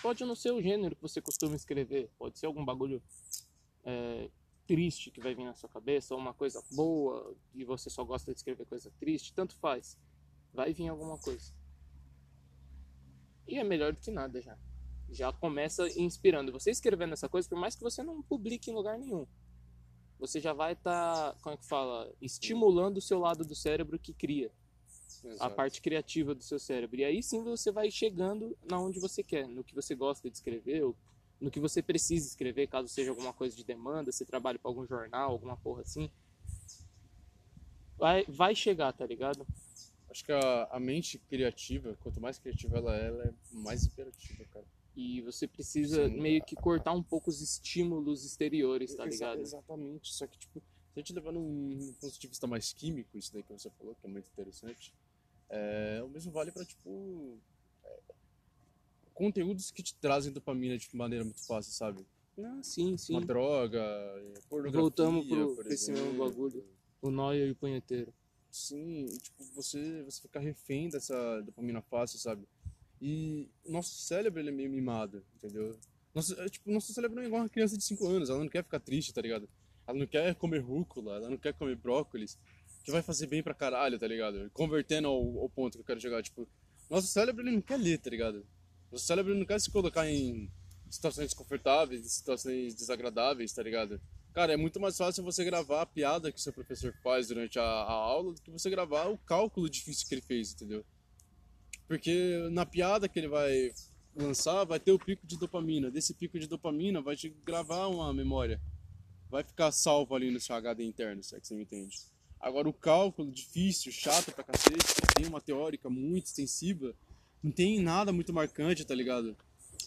Pode não ser o gênero que você costuma escrever, pode ser algum bagulho é, triste que vai vir na sua cabeça, ou uma coisa boa e você só gosta de escrever coisa triste, tanto faz. Vai vir alguma coisa. E é melhor do que nada já. Já começa inspirando. Você escrevendo essa coisa, por mais que você não publique em lugar nenhum, você já vai estar, tá, como é que fala, estimulando o seu lado do cérebro que cria. Exato. A parte criativa do seu cérebro. E aí sim você vai chegando na onde você quer, no que você gosta de escrever, ou no que você precisa escrever, caso seja alguma coisa de demanda, você trabalha para algum jornal, alguma porra assim. Vai, vai chegar, tá ligado? Acho que a, a mente criativa, quanto mais criativa ela é, ela é mais imperativa, cara. E você precisa Sim, meio que cortar um pouco os estímulos exteriores, tá ligado? Exatamente. Só que, tipo, se a gente levar num ponto de vista mais químico, isso daí que você falou, que é muito interessante, é, o mesmo vale para tipo, é, conteúdos que te trazem dopamina de maneira muito fácil, sabe? Ah, sim, sim. Uma droga, é, pornografia, Voltamos pro por esse mesmo bagulho. O nóia e o punheteiro. Sim, tipo, você, você fica refém dessa dopamina fácil, sabe? E o nosso cérebro, ele é meio mimado, entendeu? Nosso, é, tipo, nosso cérebro não é igual uma criança de 5 anos, ela não quer ficar triste, tá ligado? Ela não quer comer rúcula, ela não quer comer brócolis, que vai fazer bem pra caralho, tá ligado? Convertendo ao, ao ponto que eu quero chegar, tipo, nosso cérebro, ele não quer ler, tá ligado? Nosso cérebro não quer se colocar em situações desconfortáveis, situações desagradáveis, tá ligado? Cara, é muito mais fácil você gravar a piada que seu professor faz durante a, a aula do que você gravar o cálculo difícil que ele fez, entendeu? Porque na piada que ele vai lançar, vai ter o pico de dopamina. Desse pico de dopamina vai te gravar uma memória. Vai ficar salvo ali no seu HD interno, se é que você me entende. Agora o cálculo difícil, chato pra cacete, tem uma teórica muito extensiva, não tem nada muito marcante, tá ligado?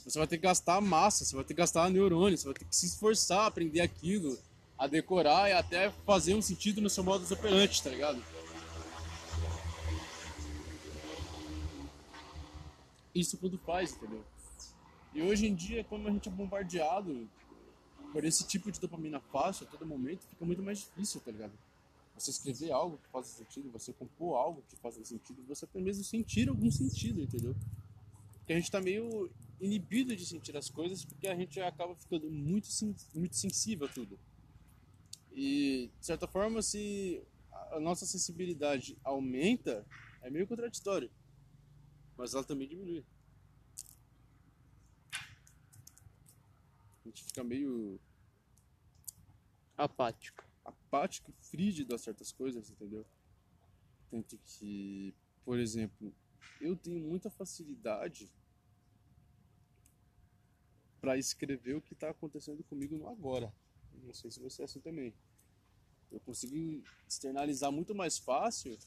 Você vai ter que gastar massa, você vai ter que gastar neurônio, você vai ter que se esforçar a aprender aquilo, a decorar e até fazer um sentido no seu modo operante, tá ligado? isso tudo faz, entendeu? E hoje em dia, como a gente é bombardeado por esse tipo de dopamina fácil a todo momento, fica muito mais difícil, tá ligado? Você escrever algo que faça sentido, você compor algo que faça sentido, você até mesmo sentir algum sentido, entendeu? Porque a gente tá meio inibido de sentir as coisas porque a gente acaba ficando muito, muito sensível a tudo. E, de certa forma, se a nossa sensibilidade aumenta, é meio contraditório mas ela também diminui. A gente fica meio apático. Apático, frígido a certas coisas, entendeu? Tanto que, por exemplo, eu tenho muita facilidade para escrever o que está acontecendo comigo no agora. Não sei se você é assim também. Eu consigo externalizar muito mais fácil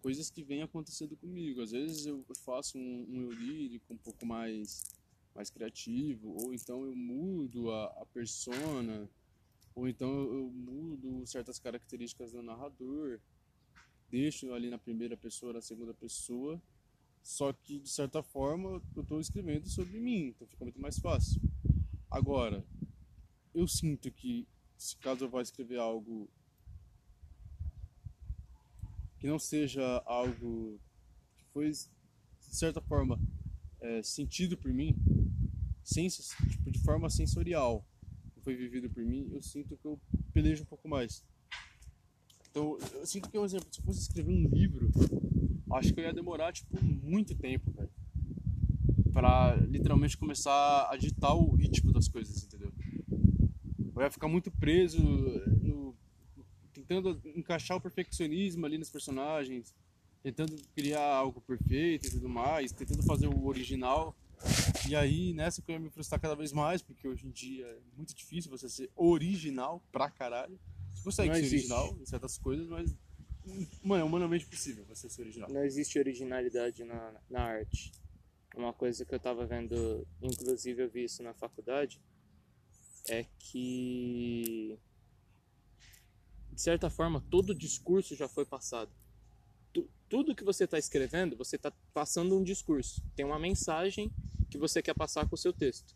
coisas que vêm acontecendo comigo. Às vezes eu faço um, um eu lírico um pouco mais, mais criativo, ou então eu mudo a, a persona, ou então eu mudo certas características do narrador, deixo ali na primeira pessoa, na segunda pessoa, só que de certa forma eu estou escrevendo sobre mim, então fica muito mais fácil. Agora, eu sinto que se caso eu vá escrever algo que não seja algo que foi, de certa forma, é, sentido por mim, sens tipo, de forma sensorial, foi vivido por mim, eu sinto que eu pelejo um pouco mais. Então, eu sinto que, por exemplo, se eu fosse escrever um livro, acho que eu ia demorar, tipo, muito tempo, velho. Pra literalmente começar a ditar o ritmo das coisas, entendeu? Eu ia ficar muito preso no tentando encaixar o perfeccionismo ali nos personagens, tentando criar algo perfeito e tudo mais, tentando fazer o original. E aí, nessa que eu ia me frustrar cada vez mais, porque hoje em dia é muito difícil você ser original pra caralho. Você consegue Não ser existe. original em certas coisas, mas mano, é humanamente possível você ser original. Não existe originalidade na, na arte. Uma coisa que eu tava vendo, inclusive eu vi isso na faculdade, é que de certa forma, todo o discurso já foi passado. Tu, tudo que você está escrevendo, você está passando um discurso. Tem uma mensagem que você quer passar com o seu texto.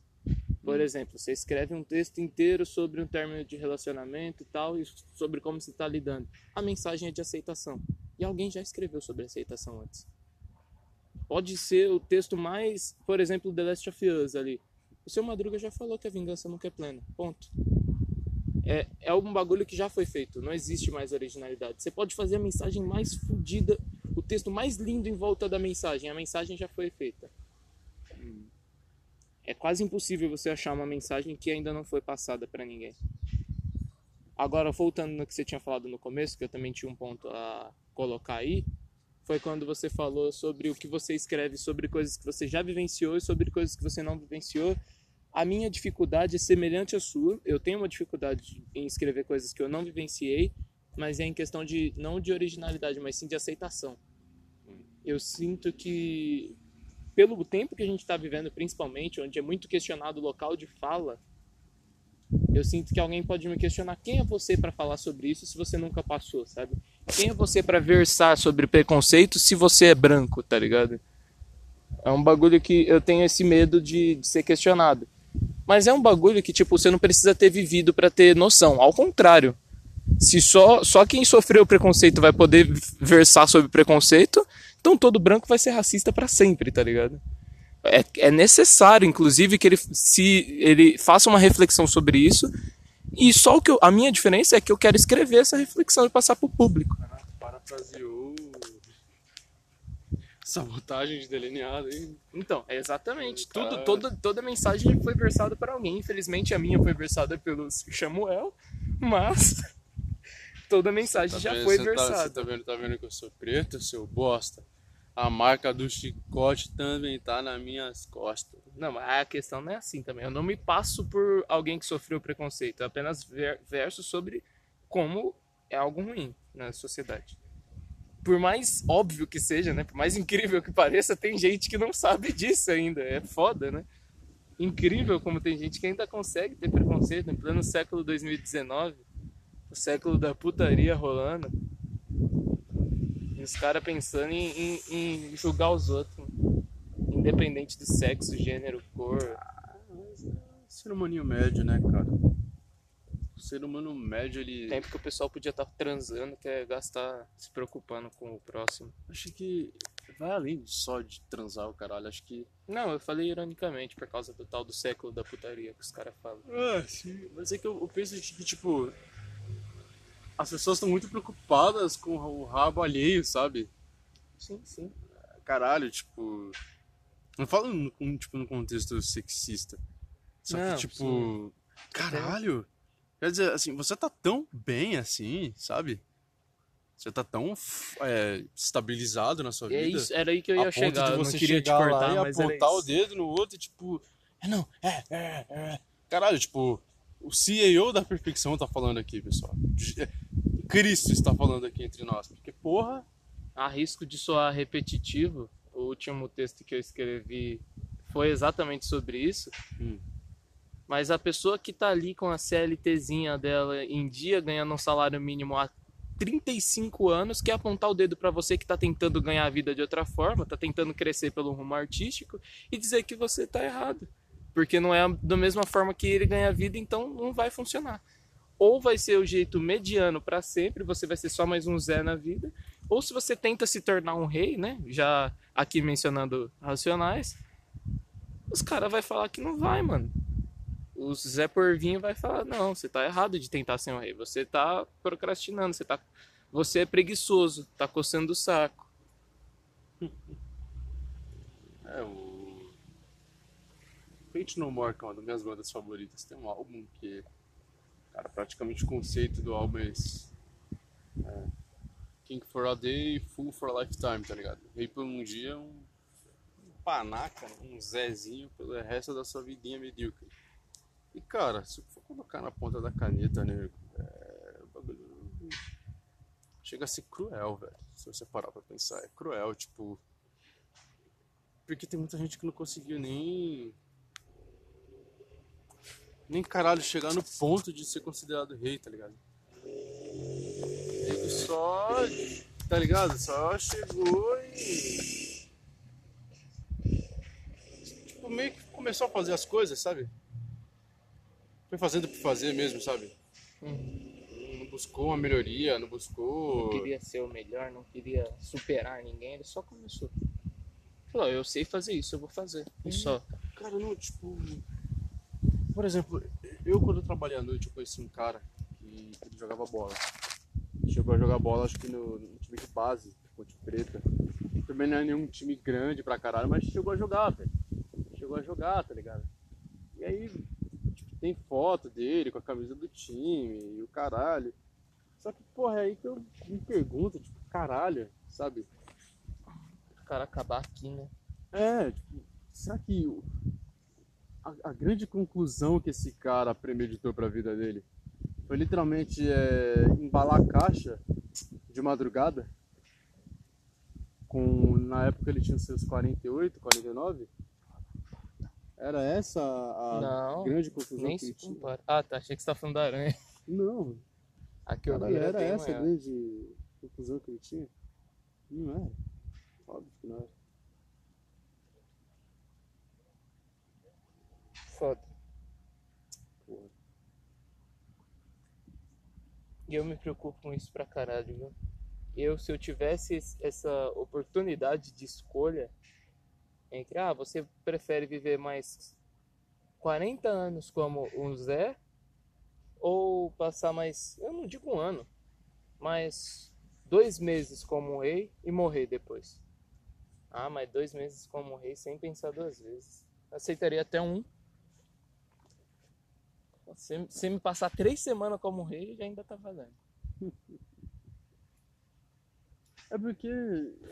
Por exemplo, você escreve um texto inteiro sobre um término de relacionamento e tal, e sobre como você está lidando. A mensagem é de aceitação. E alguém já escreveu sobre aceitação antes. Pode ser o texto mais, por exemplo, The Last of Us ali. O seu Madruga já falou que a vingança nunca é plena. Ponto. É, é um bagulho que já foi feito. Não existe mais originalidade. Você pode fazer a mensagem mais fodida, o texto mais lindo em volta da mensagem. A mensagem já foi feita. É quase impossível você achar uma mensagem que ainda não foi passada para ninguém. Agora, voltando no que você tinha falado no começo, que eu também tinha um ponto a colocar aí, foi quando você falou sobre o que você escreve sobre coisas que você já vivenciou e sobre coisas que você não vivenciou. A minha dificuldade é semelhante à sua. Eu tenho uma dificuldade em escrever coisas que eu não vivenciei, mas é em questão de não de originalidade, mas sim de aceitação. Eu sinto que pelo tempo que a gente está vivendo, principalmente, onde é muito questionado o local de fala, eu sinto que alguém pode me questionar quem é você para falar sobre isso se você nunca passou, sabe? Quem é você para versar sobre preconceito se você é branco, tá ligado? É um bagulho que eu tenho esse medo de, de ser questionado. Mas é um bagulho que, tipo, você não precisa ter vivido para ter noção. Ao contrário. Se só, só quem sofreu preconceito vai poder versar sobre preconceito, então todo branco vai ser racista para sempre, tá ligado? É, é necessário, inclusive, que ele se ele faça uma reflexão sobre isso. E só o que eu, a minha diferença é que eu quero escrever essa reflexão e passar pro público. Caraca, parafraseou. Sabotagem de delineado, hein? Então, é exatamente. Cara. Tudo, toda, toda mensagem foi versada por alguém. Infelizmente, a minha foi versada pelo Samuel, mas toda mensagem Tá já vendo? foi tá- versada. Você tá vendo, tá vendo que eu sou preto, seu bosta? A marca do chicote também tá nas minhas costas. Não, mas a questão não é assim também. Eu não me passo por alguém que sofreu preconceito. Eu apenas ver- verso sobre como é algo ruim na sociedade. Por mais óbvio que seja, né? Por mais incrível que pareça, tem gente que não sabe disso ainda. É foda, né? Incrível como tem gente que ainda consegue ter preconceito em pleno século 2019, o século da putaria rolando. E os caras pensando em, em- em julgar os outros. Independente do sexo, gênero, cor. Ser humaninho médio, né, cara? O ser humano médio, ele. Tempo que o pessoal podia estar transando, quer gastar se preocupando com o próximo. Acho que vai além só de transar o caralho. Acho que. Não, eu falei ironicamente por causa do tal do século da putaria que os caras falam. Ah, sim. Mas é que eu, eu penso que, tipo. As pessoas estão muito preocupadas com o rabo alheio, sabe? Sim, sim. Caralho, tipo. Não falo no, tipo, no contexto sexista. Só Não, que, tipo. sim. Caralho! Quer dizer, assim, você tá tão bem assim, sabe? Você tá tão é, estabilizado na sua É vida. isso, era aí que eu ia chegar. de eu você não queria te cortar, lá e apontar o dedo no outro e tipo, é não, é, é, é. Caralho, tipo, o CEO da perfeição tá falando aqui, pessoal. De- Cristo está falando aqui entre nós. Porque, porra, A risco de soar repetitivo, o último texto que eu escrevi foi exatamente sobre isso. Hum. Mas a pessoa que tá ali com a CLTzinha dela em dia, ganhando um salário mínimo há 35 anos, quer apontar o dedo pra você que tá tentando ganhar a vida de outra forma, tá tentando crescer pelo rumo artístico e dizer que você tá errado. Porque não é da mesma forma que ele ganha vida, então não vai funcionar. Ou vai ser o jeito mediano pra sempre, você vai ser só mais um Zé na vida, ou se você tenta se tornar um rei, né? Já aqui mencionando racionais, os caras vai falar que não vai, mano. O Zé Porvinho vai falar: "Não, você tá errado de tentar ser um rei. Você tá procrastinando, você tá você é preguiçoso, tá coçando o saco". é o. Fate No More, que é uma das minhas bandas favoritas, tem um álbum que. Cara, praticamente o conceito do álbum é esse. É, King for a Day, Full for a Lifetime, tá ligado? Rei por um dia, um um panaca, um Zezinho pelo resto da sua vidinha medíocre. E cara, se for colocar na ponta da caneta, né? É, bagulho chega a ser cruel, velho. Se você parar pra pensar, é cruel, tipo. Porque tem muita gente que não conseguiu nem. Nem caralho chegar no ponto de ser considerado rei, tá ligado? Ele só. Tá ligado? Só chegou e. Tipo, meio que começou a fazer as coisas, sabe? Foi fazendo por fazer mesmo, sabe? Não buscou uma melhoria, não buscou. Não queria ser o melhor, não queria superar ninguém, ele só começou. Falou, eu sei fazer isso, eu vou fazer. E só. Cara, não, tipo. Por exemplo, eu quando eu trabalhei à noite, eu conheci um cara que ele jogava bola. Ele chegou a jogar bola, acho que no, no time de base, Ponte Preta. Também não é nenhum time grande pra caralho, mas chegou a jogar, velho. Chegou a jogar, tá ligado? E aí, tipo, tem foto dele com a camisa do time e o caralho. Só que, porra, é aí que eu me pergunto, tipo, caralho, sabe? O cara acabar aqui, né? É, tipo, será que a, a grande conclusão que esse cara premeditou pra vida dele foi literalmente é, embalar a caixa de madrugada? Com, na época ele tinha seus 48, 49? Era essa a Não, grande conclusão Nem que se ele tinha? compara. Ah, tá, achei que você tá falando da aranha. Não, Aqui eu vi, era essa a grande conclusão que ele tinha? Não era. Óbvio que não era. Foda. Porra. E eu me preocupo com isso pra caralho, viu? Eu, se eu tivesse es- essa oportunidade de escolha entre, ah, você prefere viver mais 40 anos como um Zé ou passar mais, eu não digo um ano, mas dois meses como um rei e morrer depois? Ah, mas dois meses como rei sem pensar duas vezes. Aceitaria até um. Se, se me passar três semanas como rei, ainda tá valendo. É porque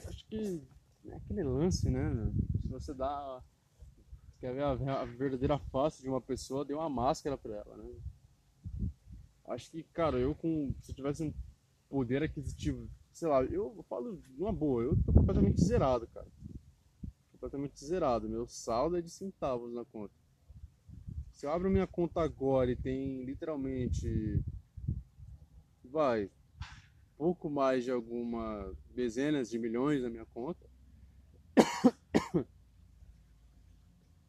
acho que é aquele lance, né? Se você dá. Quer ver a, a verdadeira face de uma pessoa, dê uma máscara pra ela, né? Acho que, cara, eu com. Se eu tivesse um poder aquisitivo, sei lá, eu falo uma boa, eu tô completamente zerado, cara. Completamente zerado. Meu saldo é de centavos na conta. Se eu abro minha conta agora e tem literalmente. Vai, pouco mais de alguma dezenas de milhões na minha conta.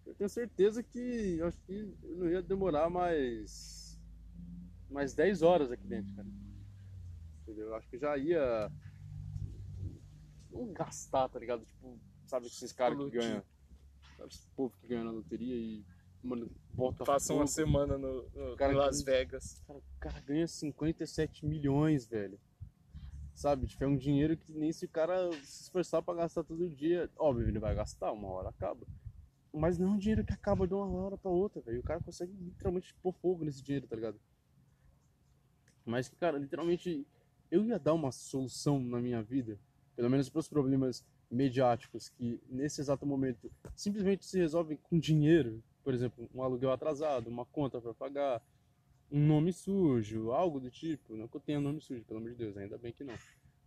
Eu tenho certeza que eu acho que eu não ia demorar mais mais 10 horas aqui dentro, cara. Entendeu? Eu acho que já ia não gastar, tá ligado? Tipo, sabe esses caras que ganham, sabe esse povo que ganha na loteria e mano, bota Passa uma semana no, no- Cara, Las que- Vegas. Cara, o cara ganha 57 milhões, velho. Sabe? Tipo, é um dinheiro que nem se o cara se esforçar pra gastar todo dia. Óbvio, ele vai gastar, uma hora acaba. Mas não é um dinheiro que acaba de uma hora pra outra, velho. O cara consegue literalmente pôr fogo nesse dinheiro, tá ligado? Mas que, cara, literalmente, eu ia dar uma solução na minha vida, pelo menos pros problemas mediáticos, que nesse exato momento simplesmente se resolvem com dinheiro. Por exemplo, um aluguel atrasado, uma conta pra pagar, um nome sujo, algo do tipo. Não que eu tenha nome sujo, pelo amor de Deus, ainda bem que não.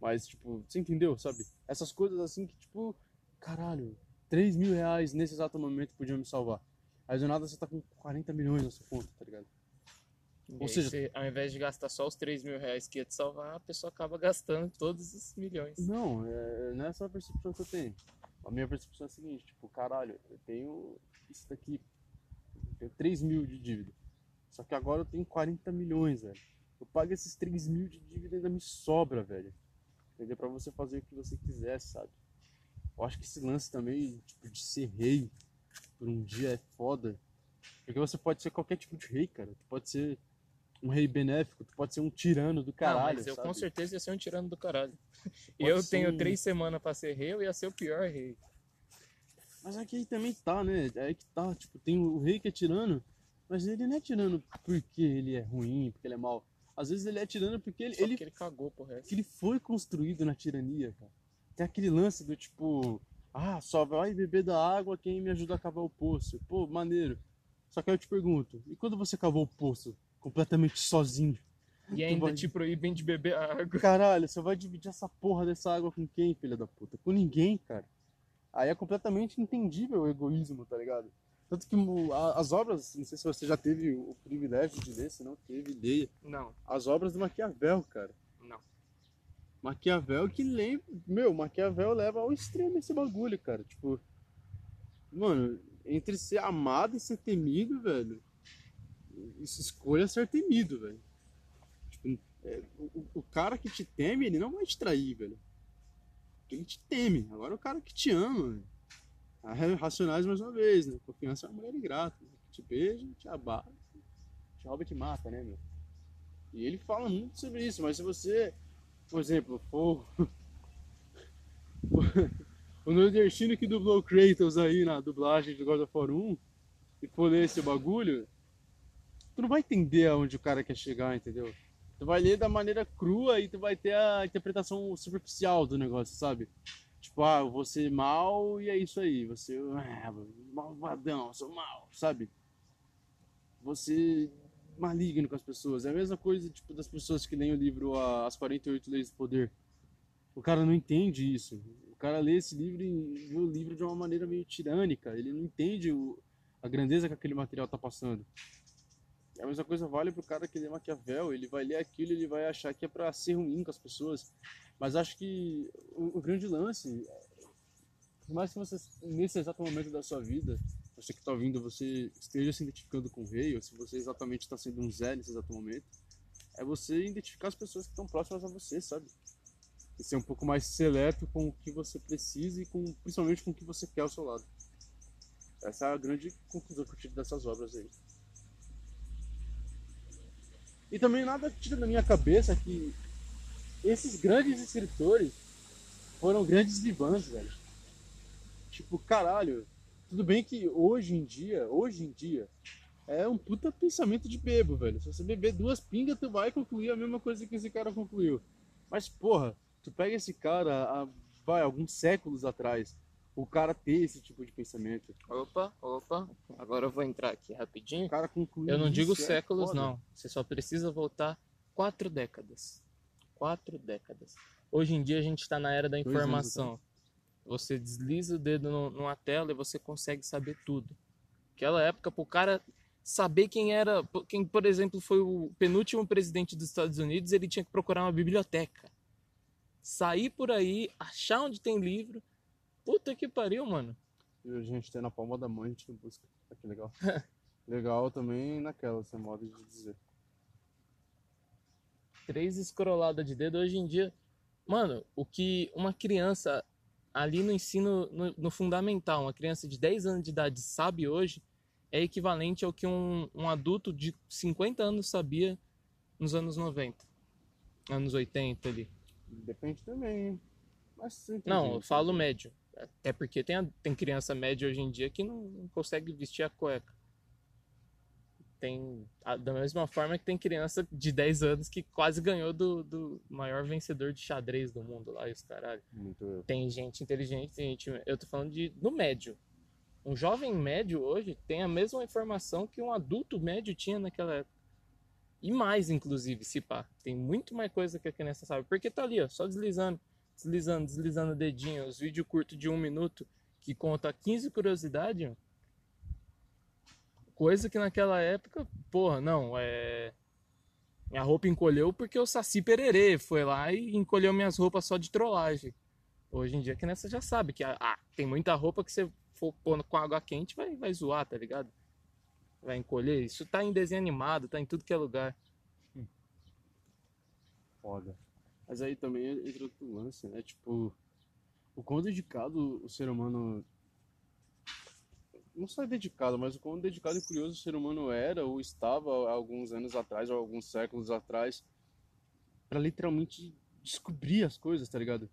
Mas, tipo, você entendeu, sabe? Essas coisas assim que, tipo, caralho, 3 mil reais nesse exato momento podiam me salvar. Aí do nada você tá com 40 milhões na sua conta, tá ligado? E Ou seja- você, ao invés de gastar só os 3 mil reais que ia te salvar, a pessoa acaba gastando todos os milhões. Não, é, não é essa a percepção que eu tenho. A minha percepção é a seguinte, tipo, caralho, eu tenho isso daqui, eu tenho 3 mil de dívida. Só que agora eu tenho 40 milhões, velho. Eu pago esses 3 mil de dívida e ainda me sobra, velho. Entendeu? Pra você fazer o que você quiser, sabe? Eu acho que esse lance também, tipo, de ser rei por um dia é foda. Porque você pode ser qualquer tipo de rei, cara. Tu pode ser um rei benéfico, tu pode ser um tirano do caralho, mas eu sabe? com certeza ia ser um tirano do caralho. Pode eu tenho um- três semanas pra ser rei, eu ia ser o pior rei. Mas aqui aí também tá, né? É aí que tá, tipo, tem o rei que é tirano, mas ele não é tirano porque ele é ruim, porque ele é mau. Às vezes ele é tirano porque ele, Só ele, ele cagou pro resto. que ele foi construído na tirania, cara. Tem aquele lance do tipo, ah, só vai beber da água quem me ajuda a cavar o poço. Pô, maneiro. Só que aí eu te pergunto, e quando você cavou o poço completamente sozinho? E ainda vai- te proíbem de beber água. Caralho, você vai dividir essa porra dessa água com quem, filha da puta? Com ninguém, cara. Aí é completamente entendível o egoísmo, tá ligado? Tanto que as obras, não sei se você já teve o privilégio de ler, se não teve, leia. Não, As obras do Maquiavel, cara. não. Maquiavel que lembra. Meu, Maquiavel leva ao extremo esse bagulho, cara. Tipo. Mano, entre ser amado e ser temido, velho, isso escolha ser temido, velho. Tipo, é, o, o, cara que te teme, ele não vai te trair, velho. Ele te teme. Agora o cara que te ama, velho. Racionais mais uma vez, né? Confiança é uma mulher ingrata. Né? Te beija, te abate, te rouba e te mata, né, meu? E ele fala muito sobre isso, mas se você, por exemplo, for. o nordestino que dublou Kratos aí na dublagem de God of War 1 e for ler esse bagulho, tu não vai entender aonde o cara quer chegar, entendeu? Tu vai ler da maneira crua e tu vai ter a interpretação superficial do negócio, sabe? Tipo, ah, eu vou ser mal e é isso aí. Você, ah, malvadão, sou mal, sabe? Você maligno com as pessoas. É a mesma coisa, tipo, das pessoas que leem o livro As 48 Leis do Poder. O cara não entende isso. O cara lê esse livro e vê o livro de uma maneira meio tirânica. Ele não entende o, a grandeza que aquele material tá passando. A mesma coisa vale pro cara que lê Maquiavel, ele vai ler aquilo, ele vai achar que é para ser ruim com as pessoas. Mas acho que o, o grande lance, por mais que você, nesse exato momento da sua vida, você que está ouvindo, você esteja se identificando com o rei, ou se você exatamente está sendo um Zé nesse exato momento, é você identificar as pessoas que estão próximas a você, sabe? E ser um pouco mais seleto com o que você precisa e com, principalmente com o que você quer ao seu lado. Essa é a grande conclusão que eu tiro dessas obras aí. E também nada tira da minha cabeça que esses grandes escritores foram grandes divãs, velho. Tipo, caralho. Tudo bem que hoje em dia, hoje em dia, é um puta pensamento de bebo, velho. Se você beber duas pingas, tu vai concluir a mesma coisa que esse cara concluiu. Mas, porra, tu pega esse cara, vai, alguns séculos atrás, o cara ter esse tipo de pensamento. Opa, opa. Agora eu vou entrar aqui rapidinho. O cara concluiu. Eu não digo é séculos, foda. não. Você só precisa voltar quatro décadas. Quatro décadas. Hoje em dia a gente está na era da informação. Você desliza o dedo no, numa tela e você consegue saber tudo. Aquela época, pro cara saber quem era, quem, por exemplo, foi o penúltimo presidente dos Estados Unidos, ele tinha que procurar uma biblioteca. Sair por aí, achar onde tem livro Puta que pariu, mano. E a gente tem na palma da mão, a gente não busca. Ah, que legal. legal também naquela, esse modo de dizer. Três escroladas de dedo hoje em dia. Mano, o que uma criança ali no ensino, no, no, fundamental, uma criança de 10 anos de idade sabe hoje, é equivalente ao que um, um adulto de 50 anos sabia nos anos 90, anos 80 ali. Depende também, hein? Mas, não, eu falo médio. Até porque tem, tem criança média hoje em dia que não, não consegue vestir a cueca. Tem, a, da mesma forma que tem criança de 10 anos que quase ganhou do, do maior vencedor de xadrez do mundo lá, e os caralho. Muito tem gente inteligente, tem gente. Eu tô falando de no médio. Um jovem médio hoje tem a mesma informação que um adulto médio tinha naquela época. E mais, inclusive, se pá. Tem muito mais coisa que a criança sabe. Porque tá ali, ó, só deslizando deslizando, deslizando o dedinho, os vídeos curtos de um minuto que conta 15 curiosidades, coisa que naquela época, porra, não, é. Minha roupa encolheu porque o Saci Pererê foi lá e encolheu minhas roupas só de trollagem. Hoje em dia que nessa já sabe que ah, tem muita roupa que você for pôr com água quente vai, vai zoar, tá ligado? Vai encolher. Isso tá em desenho animado, tá em tudo que é lugar. Foda. Mas aí também entra outro lance, né? Tipo, o quão dedicado o ser humano. Não só é dedicado, mas o quão dedicado e curioso o ser humano era ou estava há alguns anos atrás, ou alguns séculos atrás, para literalmente descobrir as coisas, tá ligado?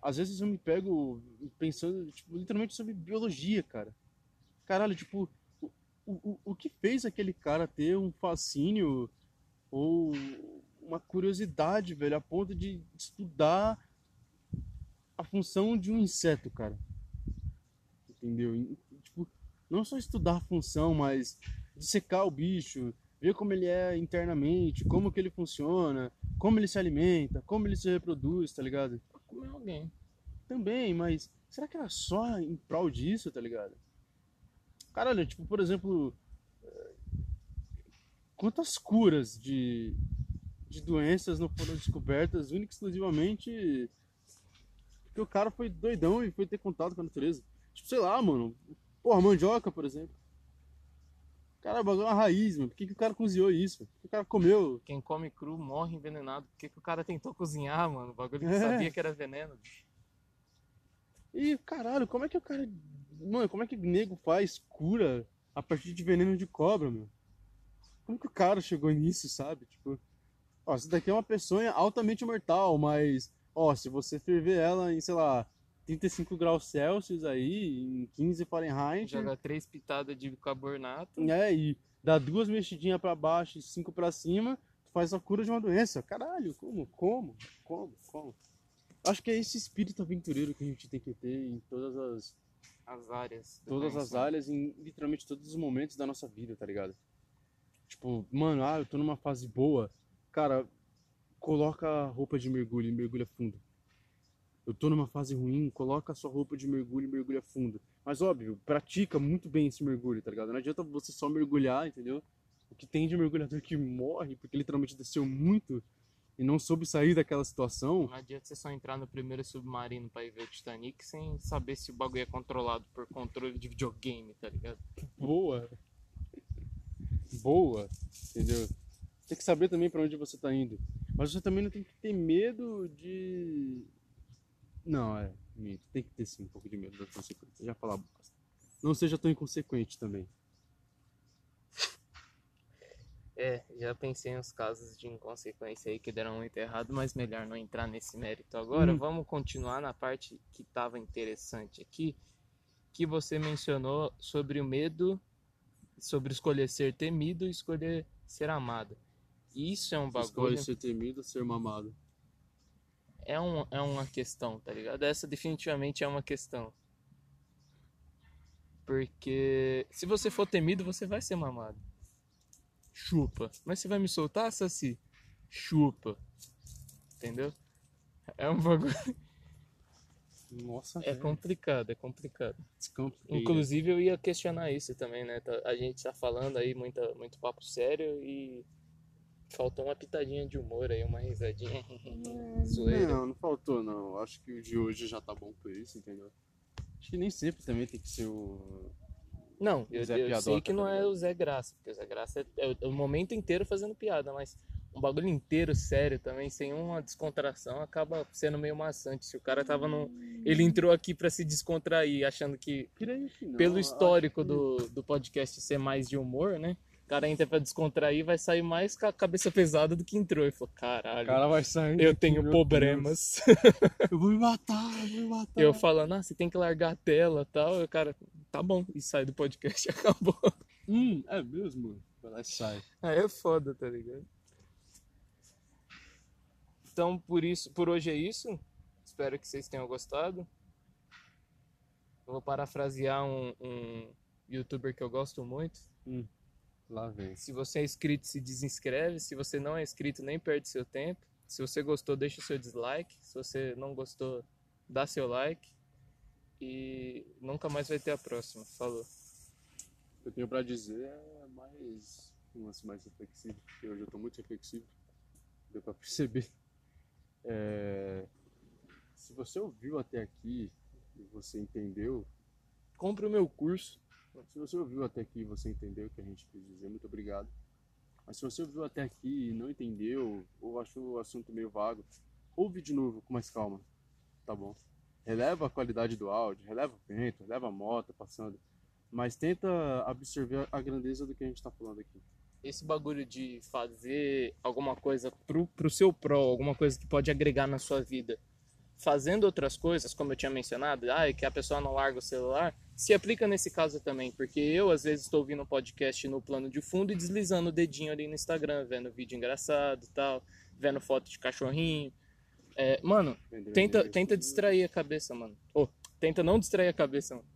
Às vezes eu me pego pensando, tipo, literalmente sobre biologia, cara. Caralho, tipo, o, o, o que fez aquele cara ter um fascínio ou uma curiosidade, velho, a ponto de estudar a função de um inseto, cara. Entendeu? E, tipo, não só estudar a função, mas dissecar o bicho, ver como ele é internamente, como que ele funciona, como ele se alimenta, como ele se reproduz, tá ligado? Pra comer alguém. Também, mas será que era só em prol disso, tá ligado? Caralho, tipo, por exemplo, eh, quantas curas de, de doenças não foram descobertas única e exclusivamente porque o cara foi doidão e foi ter contato com a natureza. Tipo, sei lá, mano. Porra, mandioca, por exemplo. Cara, o bagulho é uma raiz, mano. Por que, que o cara cozinhou isso? Por que o cara comeu? Quem come cru morre envenenado. Por que, que o cara tentou cozinhar, mano? O bagulho que É. sabia que era veneno. E, caralho, como é que o cara. Mano, como é que o nego faz cura a partir de veneno de cobra, meu? Como que o cara chegou nisso, sabe? Tipo, ó, isso daqui é uma peçonha altamente mortal, mas, ó, se você ferver ela em, sei lá, 35 graus Celsius aí, em 15 Fahrenheit, Joga três pitadas de bicarbonato. é, e dá duas mexidinhas pra baixo e cinco pra cima, tu faz a cura de uma doença. Caralho, como? Como? Como? Como? Acho que é esse espírito aventureiro que a gente tem que ter em todas as As áreas. todas as áreas, em literalmente todos os momentos da nossa vida, tá ligado? Tipo, mano, ah, eu tô numa fase boa. Cara, coloca a roupa de mergulho e mergulha fundo. Eu tô numa fase ruim, coloca a sua roupa de mergulho e mergulha fundo. Mas óbvio, pratica muito bem esse mergulho, tá ligado? Não adianta você só mergulhar, entendeu? O que tem de mergulhador que morre porque literalmente desceu muito e não soube sair daquela situação. Não adianta você só entrar no primeiro submarino pra ir ver o Titanic sem saber se o bagulho é controlado por controle de videogame, tá ligado? boa. Boa, entendeu? Tem que saber também pra onde você tá indo. Mas você também não tem que ter medo de. Não, é. Minto. Tem que ter sim um pouco de medo da consequência. Já falar bosta. Não seja tão inconsequente também. É, já pensei nos casos de inconsequência aí que deram muito errado, mas melhor não entrar nesse mérito agora. Hum. Vamos continuar na parte que estava interessante aqui, que você mencionou sobre o medo, sobre escolher ser temido e escolher ser amado. Isso é um bagulho, Escolhe ser temido ou ser mamado. é, um, é uma questão, tá ligado? Essa definitivamente é uma questão. Porque se você for temido, você vai ser mamado. Chupa. Mas você vai me soltar, Saci? Chupa. Entendeu? É um bagulho. Nossa, É velho. complicado, é complicado. Descomplica. Inclusive eu ia questionar isso também, né? Tá- A gente tá falando aí muita, muito papo sério e faltou uma pitadinha de humor aí, uma risadinha. Zoeira. Não, não faltou não. Acho que o de hoje já tá bom por isso, entendeu? Acho que nem sempre também tem que ser o. Não, eu, Zé eu sei que não tá é o Zé Graça, porque o Zé Graça é, é o momento inteiro fazendo piada, mas um bagulho inteiro sério também, sem uma descontração, acaba sendo meio maçante. Se o cara tava no. Ele entrou aqui pra se descontrair, achando que, Creio que não. pelo histórico que- do, do podcast ser mais de humor, né? O cara entra pra descontrair vai sair mais com a cabeça pesada do que entrou. Ele falou: O caralho, cara vai sair. eu tenho problemas. Eu vou me matar, eu vou me matar. Eu falando, ah, você tem que largar a tela e tal. E o cara, tá bom, e sai do podcast e acabou. Hum, é mesmo? Vai lá e sai. Aí é foda, tá ligado? Então, por isso, por hoje é isso. Espero que vocês tenham gostado. Eu vou parafrasear um, um youtuber que eu gosto muito. Lá vem. Se você é inscrito, se desinscreve. Se você não é inscrito, nem perde seu tempo. Se você gostou, deixa seu dislike. Se você não gostou, dá seu like. E nunca mais vai ter a próxima. Falou. O que eu tenho pra dizer é mais. Um lance mais reflexivo, porque hoje eu tô muito reflexivo. Deu pra perceber. É, Se você ouviu até aqui e você entendeu, Compre o meu curso. Se você ouviu até aqui você entendeu o que a gente quis dizer, muito obrigado. Mas se você ouviu até aqui e não entendeu, ou achou o assunto meio vago, ouve de novo com mais calma, tá bom? Releva a qualidade do áudio, releva o vento, releva a moto passando, mas tenta absorver a grandeza do que a gente tá falando aqui. esse bagulho de fazer alguma coisa pro, pro seu pró, alguma coisa que pode agregar na sua vida, fazendo outras coisas, como eu tinha mencionado, ah, que a pessoa não larga o celular, se aplica nesse caso também, porque eu às vezes estou ouvindo um podcast no plano de fundo e deslizando o dedinho ali no Instagram, vendo vídeo engraçado e tal, vendo foto de cachorrinho. É, mano, tenta, tenta distrair a cabeça, mano. Ô, tenta não distrair a cabeça, mano.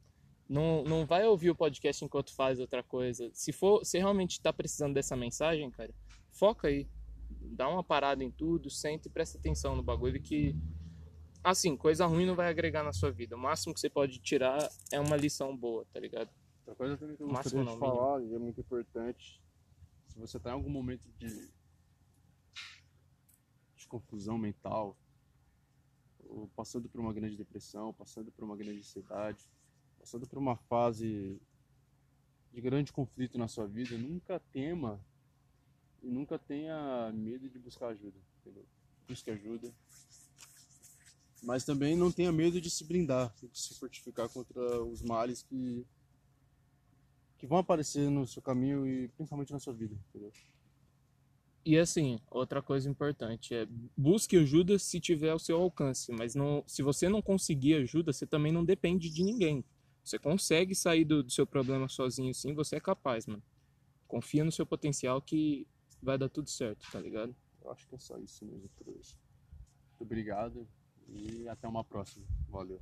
Não, não vai ouvir o podcast enquanto faz outra coisa. Se for, se realmente tá precisando dessa mensagem, cara, foca aí. Dá uma parada em tudo, sente e presta atenção no bagulho que assim, coisa ruim não vai agregar na sua vida. O máximo que você pode tirar é uma lição boa, tá ligado? Outra coisa também que eu Máximo gostaria de falar, e é muito importante, se você tá em algum momento de, de confusão mental, ou passando por uma grande depressão, passando por uma grande ansiedade, passando por uma fase de grande conflito na sua vida, nunca tema e nunca tenha medo de buscar ajuda, entendeu? Busque ajuda. Mas também não tenha medo de se blindar, de se fortificar contra os males que que vão aparecer no seu caminho e principalmente na sua vida, entendeu? E assim, outra coisa importante é busque ajuda se tiver ao seu alcance, mas não, se você não conseguir ajuda, você também não depende de ninguém. Você consegue sair do, do seu problema sozinho, sim, você é capaz, mano. Confia no seu potencial que vai dar tudo certo, tá ligado? Eu acho que é só isso mesmo por hoje. Muito obrigado e até uma próxima. Valeu.